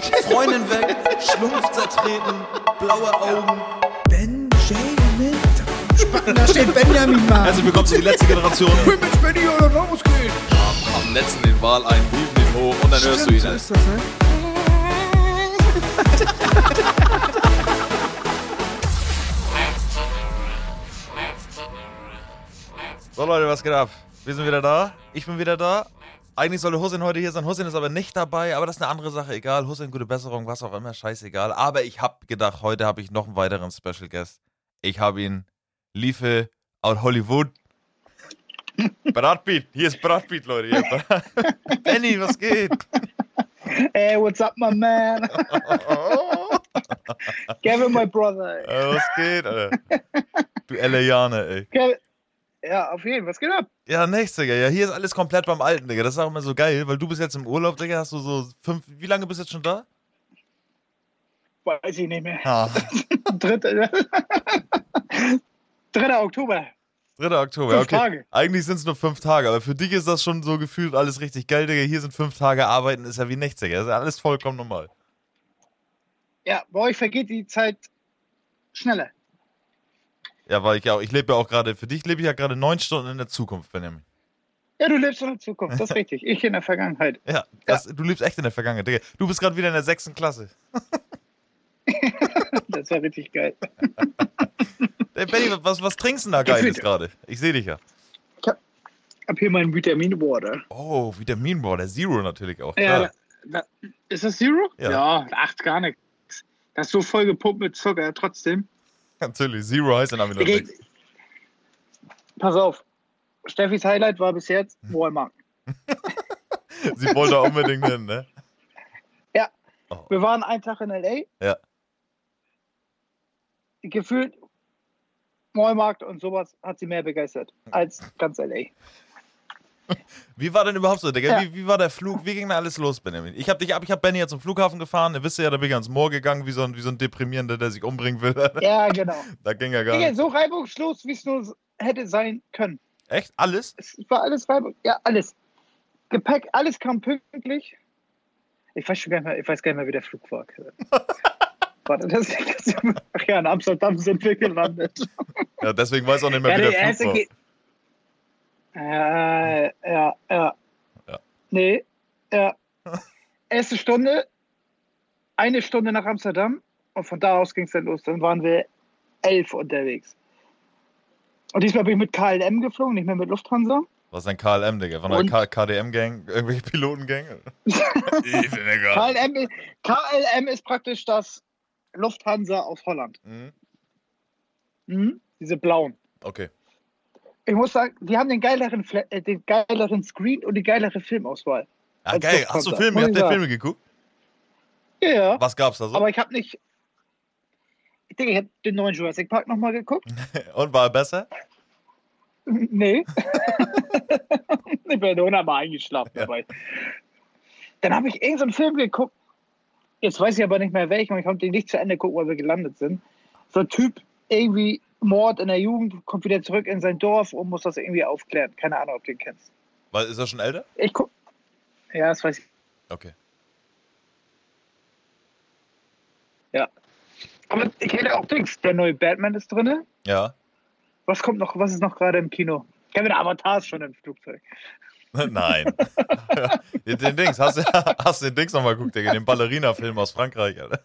Freundin weg, Schlumpf zertreten, blaue Augen. Benjamin. Spacken, da steht Benjamin mal. Herzlich willkommen zu die letzte Generation. mit Benny oder was geht? Am letzten den Wal ein, hieven ihn hoch und dann hörst du ihn. so ist das, ne? So Leute, was geht ab? Wir sind wieder da. Ich bin wieder da. Eigentlich sollte Hussein heute hier sein. Hussein ist aber nicht dabei, aber das ist eine andere Sache. Egal. Hussein, gute Besserung, was auch immer. Scheißegal. Aber ich habe gedacht, heute habe ich noch einen weiteren Special Guest. Ich habe ihn. Liefe out Hollywood. Brad Pitt. Hier ist Brad Pitt, Leute. Hier. Benny, was geht? Hey, what's up, my man? Kevin, my brother. Äh, was geht, Alter? Du Eliane, ey. Ja, auf jeden Fall. Was geht ab? Ja, nichts, Digga. Ja, hier ist alles komplett beim Alten, Digga. Das ist auch immer so geil, weil du bist jetzt im Urlaub, Digga. Hast du so fünf. Wie lange bist du jetzt schon da? Weiß ich nicht mehr. Ah, Dritte, 3. Oktober. 3. Oktober, Fünf okay. Tage. Eigentlich sind es nur fünf Tage, aber für dich ist das schon so gefühlt alles richtig geil, Digga. Hier sind fünf Tage arbeiten, ist ja wie nichts, Digga. Das ist ja alles vollkommen normal. Ja, bei euch vergeht die Zeit schneller. Ja, weil ich ja auch, ich lebe ja auch gerade, für dich lebe ich ja gerade neun Stunden in der Zukunft, Benjamin. Ja, du lebst in der Zukunft, das ist richtig. Ich in der Vergangenheit. Ja, das, du lebst echt in der Vergangenheit, Digga. Du bist gerade wieder in der sechsten Klasse. Das war richtig geil. Ey, Benny, was, was trinkst du denn da Geiles gerade? Ich sehe dich ja. Ich hab, hab hier meinen Vitamin Water. Oh, Vitamin der Zero natürlich auch. Ja, da, da, ist das Zero? Ja. Ja, ach, gar nichts. Das ist so voll gepumpt mit Zucker, trotzdem. Natürlich, Zero heißt in Namen Okay. Pass auf. Steffis Highlight war bis jetzt Hm. Walmart. Sie wollte da unbedingt hin, ne? Ja. Oh. Wir waren einen Tag in L.A. Ja. Gefühlt Walmart und sowas hat sie mehr begeistert als ganz L.A. Wie war denn überhaupt so, Digga? Ja. Wie, wie war der Flug? Wie ging da alles los, Benjamin? Ich hab dich ab, ich hab Benny ja zum Flughafen gefahren. Ihr wisst ja, da bin ich ans Moor gegangen, wie so ein, wie so ein Deprimierender, der sich umbringen will. Ja, genau. da ging ja gar Digga, nicht. so reibungslos, wie es nur hätte sein können. Echt? Alles? Es war alles reibungslos. Ja, alles. Gepäck, alles kam pünktlich. Ich weiß schon gar nicht mehr, ich weiß gar nicht mehr, wie der Flug war. Warte, das, das, ach ja, in Amsterdam sind wir gelandet. Ja, deswegen weiß auch nicht mehr, Ja, wie der der Flug war. Äh, ja, ja. Ja. Nee, ja. Erste Stunde, eine Stunde nach Amsterdam und von da aus ging es dann los. Dann waren wir elf unterwegs. Und diesmal bin ich mit KLM geflogen, nicht mehr mit Lufthansa. Was ist denn KLM, Digga? Von der KDM-Gang? Irgendwelche Pilotengang? ich bin egal. KLM, ist- KLM ist praktisch das Lufthansa aus Holland. Mhm. Mhm. Diese blauen. Okay. Ich muss sagen, die haben den geileren, Fla- äh, den geileren Screen und die geilere Filmauswahl. Ah, Als geil. Hast du Filme? Habt ihr. Filme geguckt? Ja, ja. Was gab's da so? Aber ich habe nicht. Ich denke, ich habe den neuen Jurassic Park nochmal geguckt. Und war er besser? nee. ich bin hundertmal eingeschlafen Ja. dabei. Dann habe ich irgendeinen Film geguckt. Jetzt weiß ich aber nicht mehr welchen und ich konnte den nicht zu Ende gucken, weil wir gelandet sind. So ein Typ, irgendwie Mord in der Jugend, kommt wieder zurück in sein Dorf und muss das irgendwie aufklären. Keine Ahnung, ob du den kennst. Weil, ist er schon älter? Ich guck. Ja, das weiß ich. Okay. Ja. Aber ich hätte auch Dings. Der neue Batman ist drin. Ja. Was kommt noch? Was ist noch gerade im Kino? Kevin Avatar ist schon im Flugzeug. Nein. den Dings, hast du hast du den Dings nochmal geguckt, Digga? Den Ballerina-Film aus Frankreich, Alter.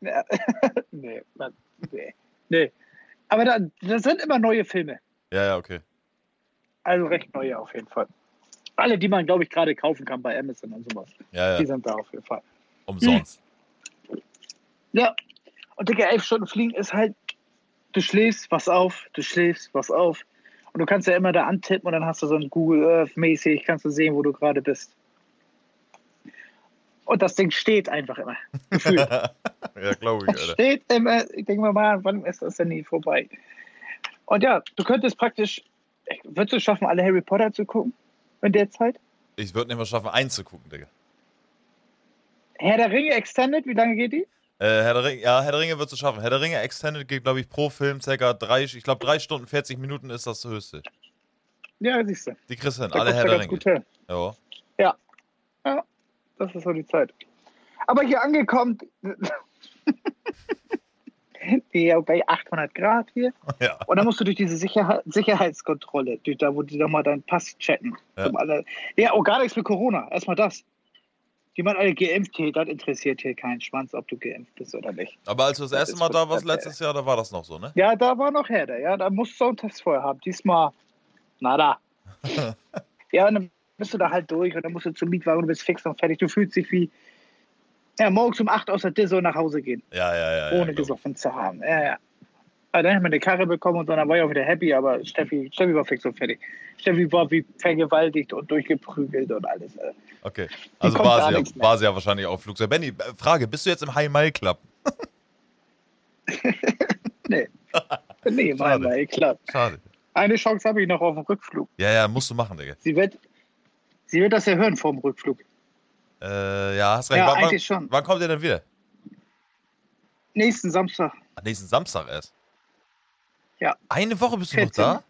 Ja. nee, Mann, nee. Nee. Aber da, das sind immer neue Filme. Ja, ja, okay. Also recht neue auf jeden Fall. Alle, die man, glaube ich, gerade kaufen kann bei Amazon und sowas. Ja, Die ja. sind da auf jeden Fall. Umsonst. Ja. Und Digga, elf Stunden fliegen ist halt, du schläfst, was auf, du schläfst, was auf. Und du kannst ja immer da antippen und dann hast du so ein Google Earth mäßig, kannst du sehen, wo du gerade bist. Und das Ding steht einfach immer. Gefühlt. ja, glaube ich, Alter. steht immer, ich denke mir mal, wann ist das denn nie vorbei? Und ja, du könntest praktisch, würdest du es schaffen, alle Harry Potter zu gucken in der Zeit? Ich würde nicht mal schaffen, einzugucken, Digga. Herr der Ringe Extended, wie lange geht die? Äh, Herr der Ringe, ja, Herr der Ringe wird es schaffen. Herr der Ringe Extended geht, glaube ich, pro Film circa drei, ich glaube, drei Stunden 40 Minuten ist das höchste. Ja, siehst du. Die kriegst du hin, alle Herr der Ringe. gut hin. Ja. Das ist so die Zeit. Aber hier angekommen, ja, bei 800 Grad hier. Ja. Und dann musst du durch diese Sicherheit, Sicherheitskontrolle, durch da, wo die nochmal deinen Pass checken. Ja. Alle, ja, oh, gar nichts mit Corona. Erstmal das. Die man alle geimpft hier, das interessiert hier keinen Schwanz, ob du geimpft bist oder nicht. Aber als du das Das erste Mal da warst, letztes Jahr, da war das noch so, ne? Ja, da war noch Herde, ja, da musst du einen Test vorher haben. Diesmal, nada. ja, und dann bist du da halt durch und dann musst du zum Mietwagen und bist fix und fertig. Du fühlst dich wie, ja, morgens um 8 aus der Disso nach Hause gehen, Ja, ja, ja. ja ohne glaub ich. gesoffen zu haben. Ja, ja. Aber dann haben wir eine Karre bekommen und dann war ich auch wieder happy, aber Steffi, Steffi war fix und fertig. Steffi war wie vergewaltigt und durchgeprügelt und alles. äh. Okay. Also war sie, ja, war sie ja wahrscheinlich auch Flugzeug. Benny, äh, Frage, bist du jetzt im High-Mile-Club? Nee. nee, Schade. Mann, ey, klar. Schade. Eine Chance habe ich noch auf dem Rückflug. Ja, ja, musst du machen, Digga. Sie wird, sie wird das ja hören vor dem Rückflug. Äh, ja, hast recht. Ja, wann, wann, eigentlich schon. wann kommt ihr denn wieder? Nächsten Samstag. Ach, nächsten Samstag erst. Ja. Eine Woche bist du 14. noch da?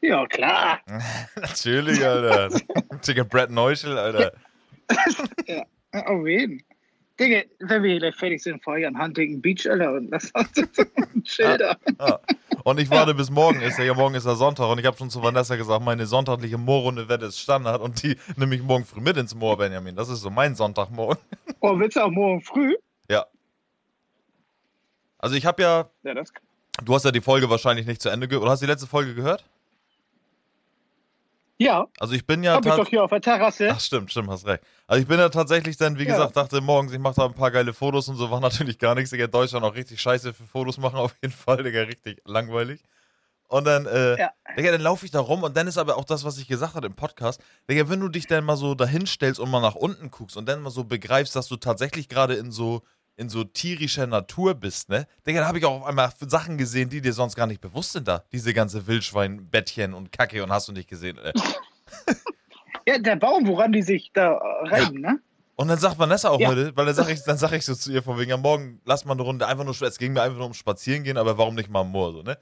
Ja, klar. Natürlich, Alter. Digga, Brad Neuschel, Alter. Ja, auf jeden. Digga, wenn wir gleich fertig sind, fahre ich an Huntington Beach, Alter, und lass uns Schilder. Ja. Und ich warte bis morgen ist ja, ja morgen ist ja Sonntag und ich habe schon zu Vanessa gesagt, meine sonntagliche Moorrunde Wette ist Standard und die nehme ich morgen früh mit ins Moor, Benjamin. Das ist so mein Sonntagmorgen. Oh, willst du auch morgen früh? Ja. Also ich habe ja, Ja, das du hast ja die Folge wahrscheinlich nicht zu Ende gehört, oder hast du die letzte Folge gehört? Ja, Also ich bin ja hab ich doch hier auf der Terrasse. Ach stimmt, stimmt, hast recht. Also ich bin ja tatsächlich dann, wie Ja. gesagt, dachte morgens, ich mache da ein paar geile Fotos und so, war natürlich gar nichts. Digga, Deutschland auch richtig scheiße für Fotos machen auf jeden Fall, Digga, richtig langweilig. Und dann, äh, Ja. Digga, dann laufe ich da rum und dann ist aber auch das, was ich gesagt habe im Podcast, Digga, wenn du dich dann mal so dahin stellst und mal nach unten guckst und dann mal so begreifst, dass du tatsächlich gerade in so in so tierischer Natur bist, ne? Digga, da habe ich auch auf einmal Sachen gesehen, die dir sonst gar nicht bewusst sind da. Diese ganze Wildschwein-Bettchen und Kacke und hast du nicht gesehen. Äh. Ja, der Baum, woran die sich da reiben, ne? Und dann sagt Vanessa auch Ja. heute, weil dann sag ich, dann sag ich so zu ihr von wegen, ja, morgen lass mal eine Runde einfach nur, es ging mir einfach nur um Spazieren gehen, aber warum nicht mal am Moor, so, ne?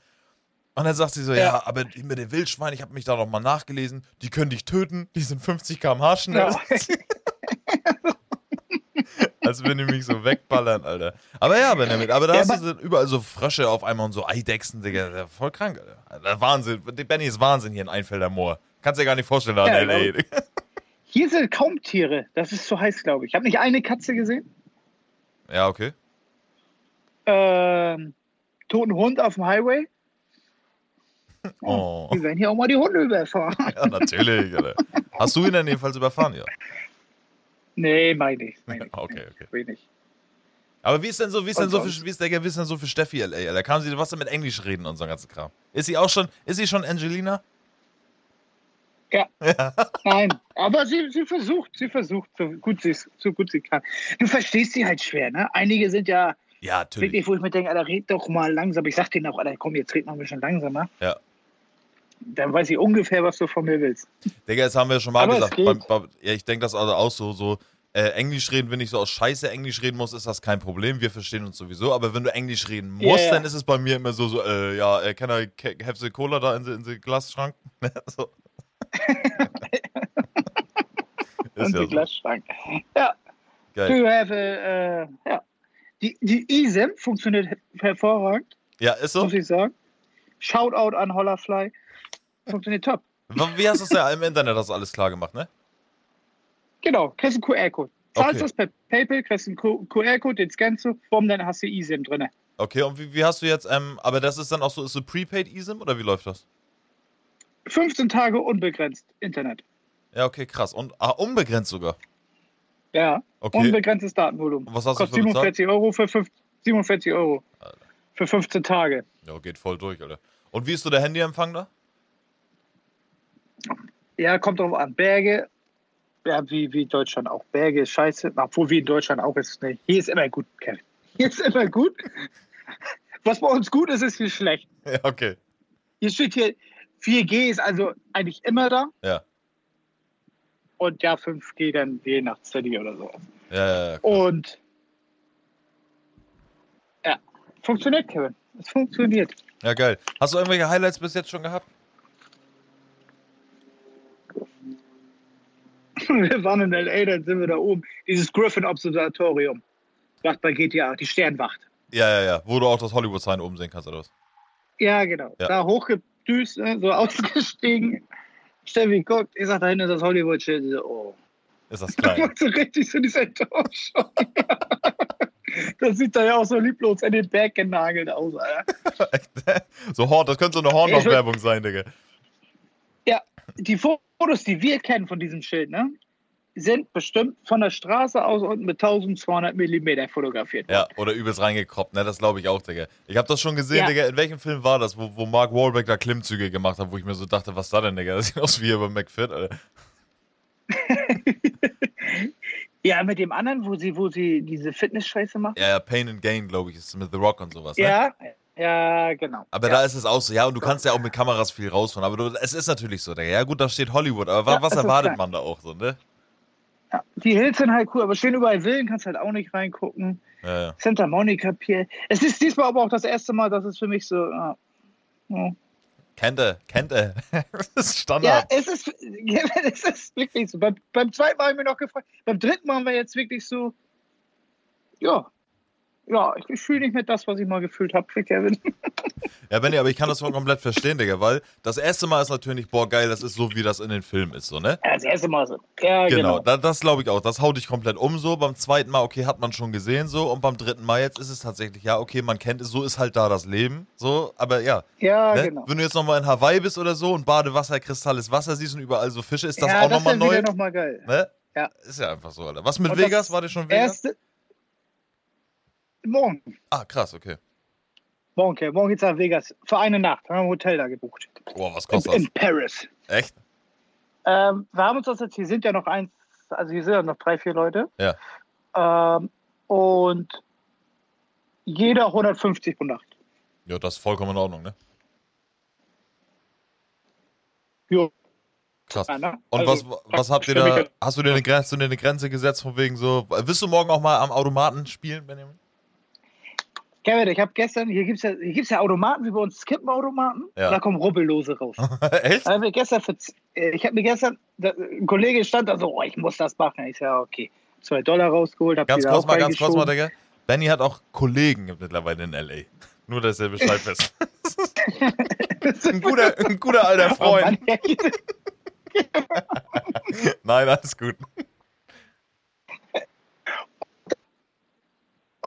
Und dann sagt sie so, ja, Ja. aber mit den Wildschweinen, ich habe mich da noch mal nachgelesen, die können dich töten, die sind 50 km/h schnell. Ja. Als wenn die mich so wegballern, Alter. Aber ja, Benjamin, aber da Ja, hast du überall so Frösche auf einmal und so Eidechsen, Digga, der- voll krank, Alter. Der Wahnsinn, Benny ist Wahnsinn hier in Einfelder Moor. Kannst dir gar nicht vorstellen, da in L.A. Hier sind kaum Tiere. Das ist zu heiß, glaube ich. Ich habe nicht eine Katze gesehen. Ja, okay. Ähm, toten Hund auf dem Highway. Oh. Die werden hier auch mal die Hunde überfahren. Ja, natürlich, Alter. Hast du ihn denn jedenfalls überfahren, ja? Nee, meine ich. Mein ich. Okay, okay. Wenig. Aber wie ist denn so, wie ist denn so für, wie ist, der, wie ist denn so für Steffi LA? Alter? Kam sie was mit Englisch reden und so ganzen Kram? Ist sie auch schon, ist sie schon Angelina? Ja. Nein, aber sie, sie versucht, sie versucht, so gut sie, so gut sie kann. Du verstehst sie halt schwer, ne? Einige sind ja Ja, natürlich. wirklich, wo ich mir denke, Alter, red doch mal langsam. Ich sag denen auch, Alter, komm, jetzt red mal ein bisschen langsamer. Ja. Dann weiß ich ungefähr, was du von mir willst. Digga, jetzt haben wir schon mal Aber es gesagt. geht. Beim, beim, ja, ich denke das also auch so, so äh, Englisch reden, wenn ich so aus Scheiße Englisch reden muss, ist das kein Problem. Wir verstehen uns sowieso. Aber wenn du Englisch reden musst, ja. dann ist es bei mir immer so, so äh, ja, äh, can I have the Cola da in the, in the Glasschrank? so. Und ja die so. Glasschrank. Ja, Geil. du have, äh, ja. Die, die eSIM funktioniert hervorragend, Ja, ist so? muss ich sagen. Shoutout an Hollerfly. Funktioniert top. Wie hast du es ja im Internet das alles klar gemacht, ne? Genau, kriegst einen QR-Code. Zahlst Okay. das per PayPal, kriegst einen QR-Code, den scannst du, bumm, dann hast du eSIM drin. Okay, und wie, wie hast du jetzt, ähm, aber das ist dann auch so, ist so Prepaid eSIM oder wie läuft das? 15 Tage unbegrenzt Internet. Ja, okay, krass. Und ah, unbegrenzt sogar. Ja, Okay. unbegrenztes Datenvolumen. Und was hast du Kostet für bezahlt? 47 Euro für, fünf, 47 Euro für 15 Tage. Ja, geht voll durch, Alter. Und wie ist so der Handyempfang da? Ja, kommt drauf an. Berge, ja, wie, wie Deutschland auch. Berge ist scheiße, obwohl wie in Deutschland auch ist. Nee, hier ist immer gut, Kevin. Hier ist immer gut. Was bei uns gut ist, ist hier schlecht. Ja, okay. Hier steht hier, 4G ist also eigentlich immer da. Ja. Und ja, 5G dann je nach City oder so. Ja, ja. Und ja, funktioniert, Kevin. Es funktioniert. Ja, geil. Hast du irgendwelche Highlights bis jetzt schon gehabt? Wir waren in L.A., dann sind wir da oben. Dieses Griffin-Observatorium. Wacht bei GTA, die Sternwacht. Ja, ja, ja. Wo du auch das Hollywood-Sign oben sehen kannst, oder was? Ja, genau. Ja. Da hochgedüst, ne, so ausgestiegen. Steffi guckt, ich sag, da hinten ist das Hollywood-Schild. So, oh. Ist das Da klein? macht so richtig so diese Enttäuschung. das sieht da ja auch so lieblos in den Berg genagelt aus, Alter. Echt? so Horn, das könnte so eine Hornbach-Werbung sein, Digga. Ja, die Fotos, die wir kennen von diesem Schild, ne, sind bestimmt von der Straße aus unten mit 1200 Millimeter fotografiert. Ja, oder übelst reingekroppt, ne? Das glaube ich auch, Digga. Ich habe das schon gesehen, Ja. Digga. In welchem Film war das, wo, wo Mark Wahlberg da Klimmzüge gemacht hat, wo ich mir so dachte, was da denn, Digga? Das sieht aus wie hier bei McFit, Alter. Ja, mit dem anderen, wo sie, wo sie diese Fitness-Scheiße macht. Ja, ja, Pain and Gain, glaube ich, ist mit The Rock und sowas, ne? Ja, ja, genau. Aber ja. da ist es auch so, ja, und du kannst ja auch mit Kameras viel rausfahren. Aber du, es ist natürlich so. Ja, gut, da steht Hollywood, aber Ja, was erwartet man da auch so, ne? ja. Die Hills sind halt cool, aber stehen überall Villen, kannst halt auch nicht reingucken. Ja, ja. Santa Monica Pier. Es ist diesmal aber auch das erste Mal, dass es für mich so. Ja, ja. Kennt er, kennt er. das ist Ja, Standard. es ist, ja, es ist wirklich so. Beim, beim zweiten Mal habe ich mich noch gefragt. Beim dritten Mal haben wir jetzt wirklich so, ja, ja, ich, fühle nicht mehr das, was ich mal gefühlt habe für Kevin. Ja, Benny, aber ich kann das voll komplett verstehen, Digga, weil das erste Mal ist natürlich, boah, geil, das ist so, wie das in den Filmen ist, so, ne? Ja, das erste Mal so. Ja, Genau, genau. da, das glaube ich auch. Das haut dich komplett um so. Beim zweiten Mal, okay, hat man schon gesehen so. Und beim dritten Mal jetzt ist es tatsächlich, ja, okay, man kennt es, so ist halt da das Leben. So, aber ja. Ja, ne? genau. Wenn du jetzt nochmal in Hawaii bist oder so und Badewasser, kristalles Wasser siehst und überall so Fische, ist das ja, auch nochmal das ist neu. wieder nochmal geil. Ne? Ja. Ist ja einfach so, Alter. Was mit Und Vegas? das War dir schon Vegas? Erste. Morgen. Ah, krass, okay. Morgen, okay. Morgen geht's nach Vegas. Für eine Nacht. Haben wir ein Hotel da gebucht. Boah, was In, kostet das? in Paris. Echt? Ähm, wir haben uns das jetzt, hier sind ja noch eins, also hier sind ja noch drei, vier Leute. Ja. Ähm, und jeder 150 pro Nacht. Ja, das ist vollkommen in Ordnung, ne? Jo. Krass. Ja, ne? Und Also, was, was habt ihr da? Hast du dir eine Grenze, hast du dir eine Grenze gesetzt von wegen so? Willst du morgen auch mal am Automaten spielen, Benjamin? Kevin, ich habe gestern, hier gibt es ja, hier gibt's ja Automaten, wie bei uns Skippenautomaten. Ja. Da kommen Rubbellose raus. Echt? Ich gestern für, äh, ich habe mir gestern, ein Kollege stand da so, oh, ich muss das machen. Ich sage, okay. Zwei Dollar rausgeholt, hab Ganz kurz mal, ganz kurz mal. Digga. Benny hat auch Kollegen mittlerweile in L.A. Nur, dass er Bescheid weiß. ein, guter, ein guter alter Oh, Freund. Mann, Nein, alles gut.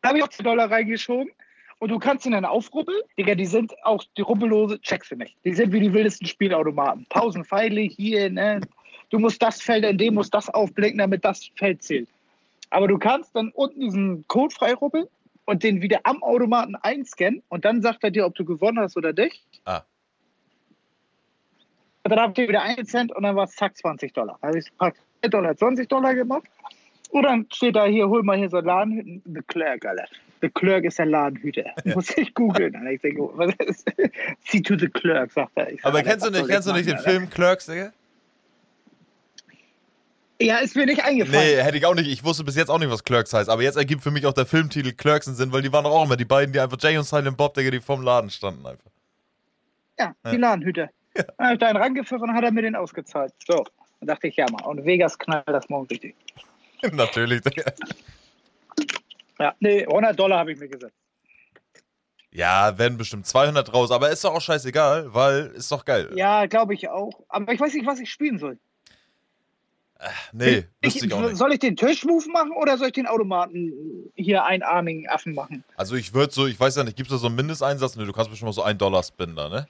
Da habe ich auch 2 Dollar reingeschoben. Und du kannst ihn dann aufrubbeln. Digga, die sind auch, die Rubbellose, checkst du nicht. Die sind wie die wildesten Spielautomaten. Tausend Pfeile hier, ne? Du musst das Feld, in dem muss das aufblicken, damit das Feld zählt. Aber du kannst dann unten diesen Code freirubbeln und den wieder am Automaten einscannen und dann sagt er dir, ob du gewonnen hast oder nicht. Ah. Und dann habt ihr wieder 1 Cent und dann war es zack 20 Dollar. Da habe ich praktisch 1 Dollar 20 Dollar gemacht. Und dann steht da hier, hol mal hier so Ladenhüten. The Clerk, Alter. The Clerk ist der Ladenhüter. Muss ich googeln. Ich denke, oh, was ist See to the Clerk, sagt er. Sag, Aber Alter, kennst du nicht, kennst du ich nicht den Film Clerks, Digga? Ja, ist mir nicht eingefallen. Nee, hätte ich auch nicht. Ich wusste bis jetzt auch nicht, was Clerks heißt. Aber jetzt ergibt für mich auch der Filmtitel Clerks einen Sinn, weil die waren doch auch immer die beiden, die einfach Jay und Silent Bob, Digga, die vorm Laden standen einfach. Ja, die Ladenhüter. Dann habe ich da einen rangepfiffen und hat er mir den ausgezahlt. So, dann dachte ich, ja mal. Und Vegas knallt das morgen richtig. Natürlich, Digga. Ja, nee, 100 Dollar habe ich mir gesetzt. Ja, werden bestimmt 200 raus, aber ist doch auch scheißegal, weil ist doch geil. Ja, glaube ich auch. Aber ich weiß nicht, was ich spielen soll. Nee, wüsste ich auch nicht. Soll ich den Tischmove machen oder soll ich den Automaten hier einarmigen Affen machen? Also ich würde so, ich weiß ja nicht, gibt es da so einen Mindesteinsatz? Nee, du kannst bestimmt mal so einen Dollar spinnen da, ne?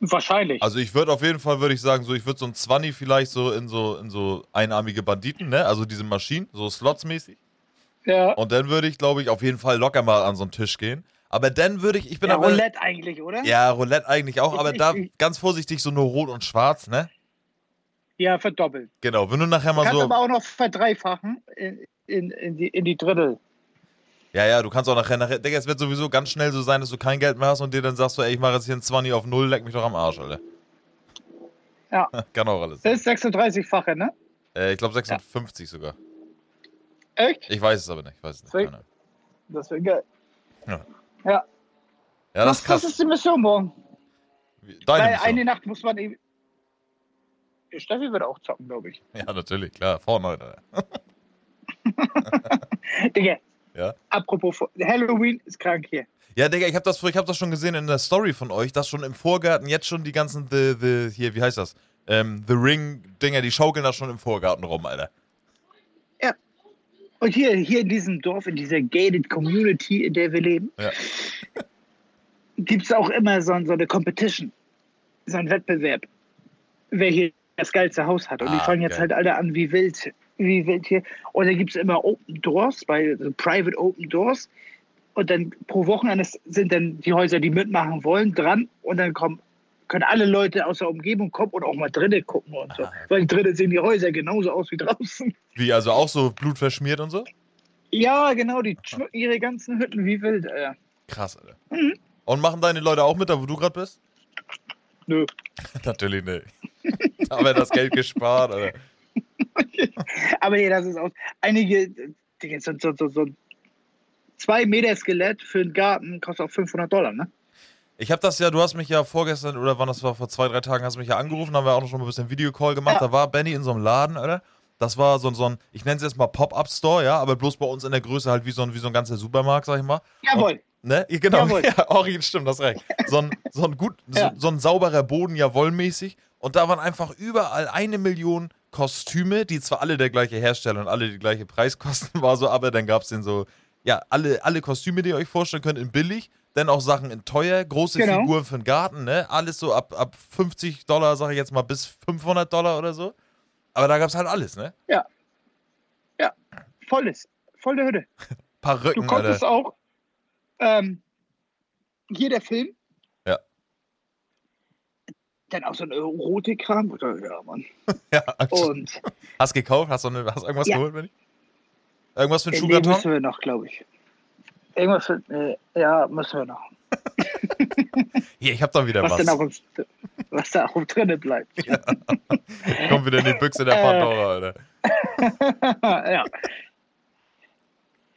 Wahrscheinlich. Also ich würde auf jeden Fall, würde ich sagen, so, ich würde so ein 20 vielleicht so in so, in so einarmige Banditen, ne? Also diese Maschinen, so slotsmäßig. ja. Und dann würde ich, glaube ich, auf jeden Fall locker mal an so einen Tisch gehen. Aber dann würde ich, ich bin ja, aber. Roulette eigentlich, oder? Ja, Roulette eigentlich auch, aber da ganz vorsichtig so nur rot und schwarz, ne? Ja, verdoppelt. Genau, wenn du nachher mal kannst so. aber auch noch verdreifachen in, in, in, die, in die Drittel. Ja, ja, du kannst auch nachher, nachher, Digga, es wird sowieso ganz schnell so sein, dass du kein Geld mehr hast und dir dann sagst du, ey, ich mache jetzt hier ein 20 auf null, leck mich doch am Arsch, Alter. Ja. Kann auch alles. Das ist 36-fache, ne? Äh, ich glaube 56 sogar. Echt? Ich weiß es aber nicht, ich weiß es nicht. Keine. Das wäre geil. Ja. Ja. Ja, das was, ist krass. was ist die Mission morgen? Deine Weil Mission. eine Nacht muss man eben. Steffi wird auch zocken, glaube ich. Ja, natürlich, klar. Fortnite. Alter. Digga, Ja. apropos Halloween ist krank hier. Ja, Digga, ich habe das, ich hab das schon gesehen in der Story von euch, dass schon im Vorgarten jetzt schon die ganzen, the, the, hier, wie heißt das? Ähm, The Ring-Dinger, die schaukeln da schon im Vorgarten rum, Alter. Und hier, hier in diesem Dorf, in dieser gated Community, in der wir leben, Ja. gibt es auch immer so, so eine Competition, so einen Wettbewerb, wer hier das geilste Haus hat. Und die Ah, fangen jetzt geil. halt alle an wie wild, wie wild hier. Und da gibt es immer Open Doors, bei so Private Open Doors. Und dann pro Wochenende sind dann die Häuser, die mitmachen wollen, dran. Und dann kommen, können alle Leute aus der Umgebung kommen und auch mal drinnen gucken und so. Ah, okay. Weil drinnen sehen die Häuser genauso aus wie draußen. Wie, also auch so blutverschmiert und so? Ja, genau, die schmücken ihre ganzen Hütten wie wild. Äh. Krass, Alter. Mhm. Und machen deine Leute auch mit, da wo du gerade bist? Nö. Natürlich nicht. da haben wir das Geld gespart, Alter. Aber nee, das ist auch. Einige, so, so, so, so ein 2 Meter Skelett für einen Garten kostet auch 500 Dollar, ne? Ich habe das ja, du hast mich ja vorgestern oder wann das war, vor zwei, drei Tagen hast du mich ja angerufen, haben wir auch noch schon mal ein bisschen Videocall gemacht. Ja. Da war Benny in so einem Laden, Alter. Das war so, ein- so ein, ich nenne es jetzt mal Pop-Up-Store, ja, aber bloß bei uns in der Größe halt wie so ein, wie so ein ganzer Supermarkt, sag ich mal. Jawohl. Ne? Ja, Genau, Jawohl. ja, Ori, stimmt, das recht. So ein, so ein gut, Ja. so, so ein sauberer Boden, ja, wollmäßig. Und da waren einfach überall eine Million Kostüme, die zwar alle der gleiche Hersteller und alle die gleiche Preiskosten war, so, aber dann gab es den so, ja, alle, alle Kostüme, die ihr euch vorstellen könnt, in billig, dann auch Sachen in teuer, große Genau. Figuren für den Garten, ne? Alles so ab, ab 50 Dollar, sag ich jetzt mal, bis 500 Dollar oder so. Aber da gab es halt alles, ne? Volles. Volle Hütte. Paar Du Rücken, konntest Alter. auch. Ähm, hier der Film. Ja. Dann auch so ein Erotikkram. Oder- Ja, Mann. Ja, Und hast gekauft? Hast du eine, hast irgendwas Ja. geholt, Benny? Irgendwas für einen äh, nee, müssen wir noch, glaube ich. Irgendwas, für, äh, ja, müssen wir noch. Hier, ich hab da wieder Was, was. denn auch, was da auch drinnen bleibt. Kommt wieder in die Büchse der Äh. Pandora, Alter. ja.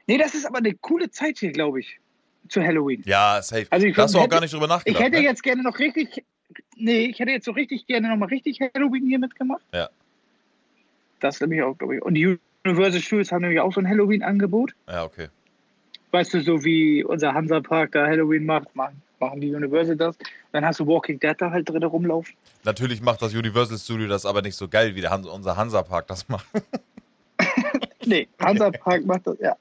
Nee, das ist aber eine coole Zeit hier, glaube ich, zu Halloween. Ja, safe. Also ich da hast du auch hätte- gar nicht drüber Ich nachgedacht. hätte ne? jetzt gerne noch richtig, nee, ich hätte jetzt so richtig gerne noch mal richtig Halloween hier mitgemacht. Ja. Das nämlich auch, glaube ich. Und die Universal Studios haben nämlich auch so ein Halloween-Angebot. Ja, okay. Weißt du, so wie unser Hansa-Park da Halloween macht, machen, machen die Universal das. Dann hast du Walking Dead da halt drin rumlaufen. Natürlich macht das Universal Studio das aber nicht so geil, wie der Hans unser Hansa-Park das macht. Nee, Hansa-Park macht das, ja.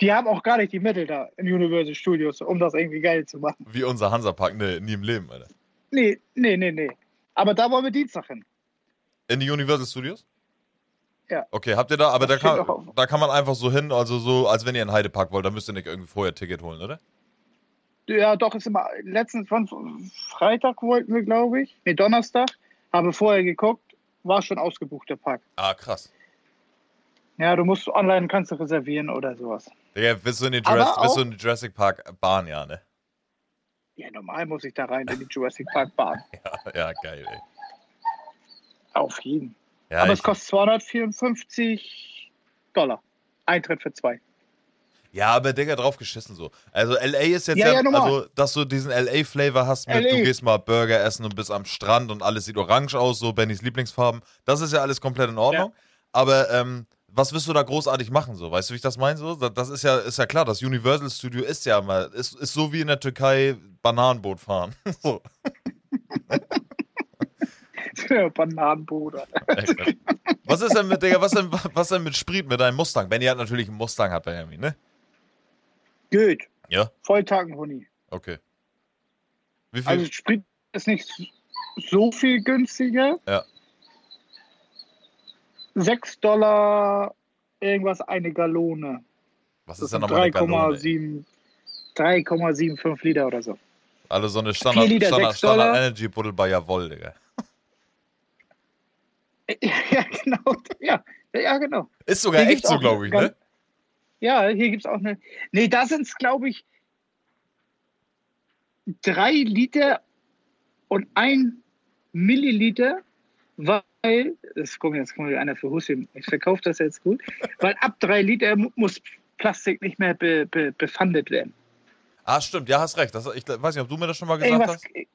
Die haben auch gar nicht die Mittel da in Universal Studios, um das irgendwie geil zu machen. Wie unser Hansa-Park. Nee, nie im Leben, Alter. Nee, nee, nee, nee. Aber da wollen wir Dienstag hin. In die Universal Studios? Ja. Okay, habt ihr da, aber da kann, da kann man einfach so hin, also so, als wenn ihr in Heidepark wollt, da müsst ihr nicht irgendwie vorher Ticket holen, oder? Ja, doch, ist immer. Letztens von Freitag wollten wir, glaube ich. Nee, Donnerstag. Habe vorher geguckt, war schon ausgebucht, der Park. Ah, krass. Ja, du musst online kannst du reservieren oder sowas. Digga, bist du in die, Jurassic, bist du in die Jurassic Park Bahn, ja, ne? Ja, normal muss ich da rein in die Jurassic Park Bahn. Ja, ja geil, ey. Auf jeden. Ja, Aber es kostet 254 Dollar. Eintritt für zwei. ja, aber Digga, drauf geschissen so. Also LA ist jetzt Ja, ja, ja, also, dass du diesen LA-Flavor hast mit, LA. du gehst mal Burger essen und bist am Strand und alles sieht orange aus, so Bennys Lieblingsfarben. Das ist ja alles komplett in Ordnung. Aber ähm, was willst du da großartig machen, so? Weißt du, wie ich das meine? So? Das- ist ja, ist ja klar, das Universal Studio ist ja mal, ist, ist so wie in der Türkei Bananenboot fahren. so. Bananenbruder. Was ist denn mit, Digga, was denn, was denn mit Sprit, mit deinem Mustang? Benny hat natürlich einen Mustang, hat Benjamin, ne? Gut. Ja, Volltanken, Huni. okay. Wie viel? Also Sprit ist nicht so viel günstiger. Ja. 6 Dollar irgendwas eine Gallone. was ist denn nochmal eine Gallone? ey? 3,7 3,75 Liter oder so. Also so eine Standard, Liter, Standard. Standard Energy Buddel bei Jawoll, Digga. Ja, genau. Ja, ja genau. Ist sogar Hier echt so, glaube ich, ne? Ja, hier gibt es auch eine. Nee, da sind es, glaube ich, drei Liter und ein Milliliter, weil, das kommt jetzt kommt wieder einer für Hussein, ich verkaufe das jetzt gut, weil ab drei Liter mu- muss Plastik nicht mehr be, be, befandet werden. Ah, stimmt, ja, hast recht. Das, ich weiß nicht, ob du mir das schon mal gesagt Irgendwas, hast.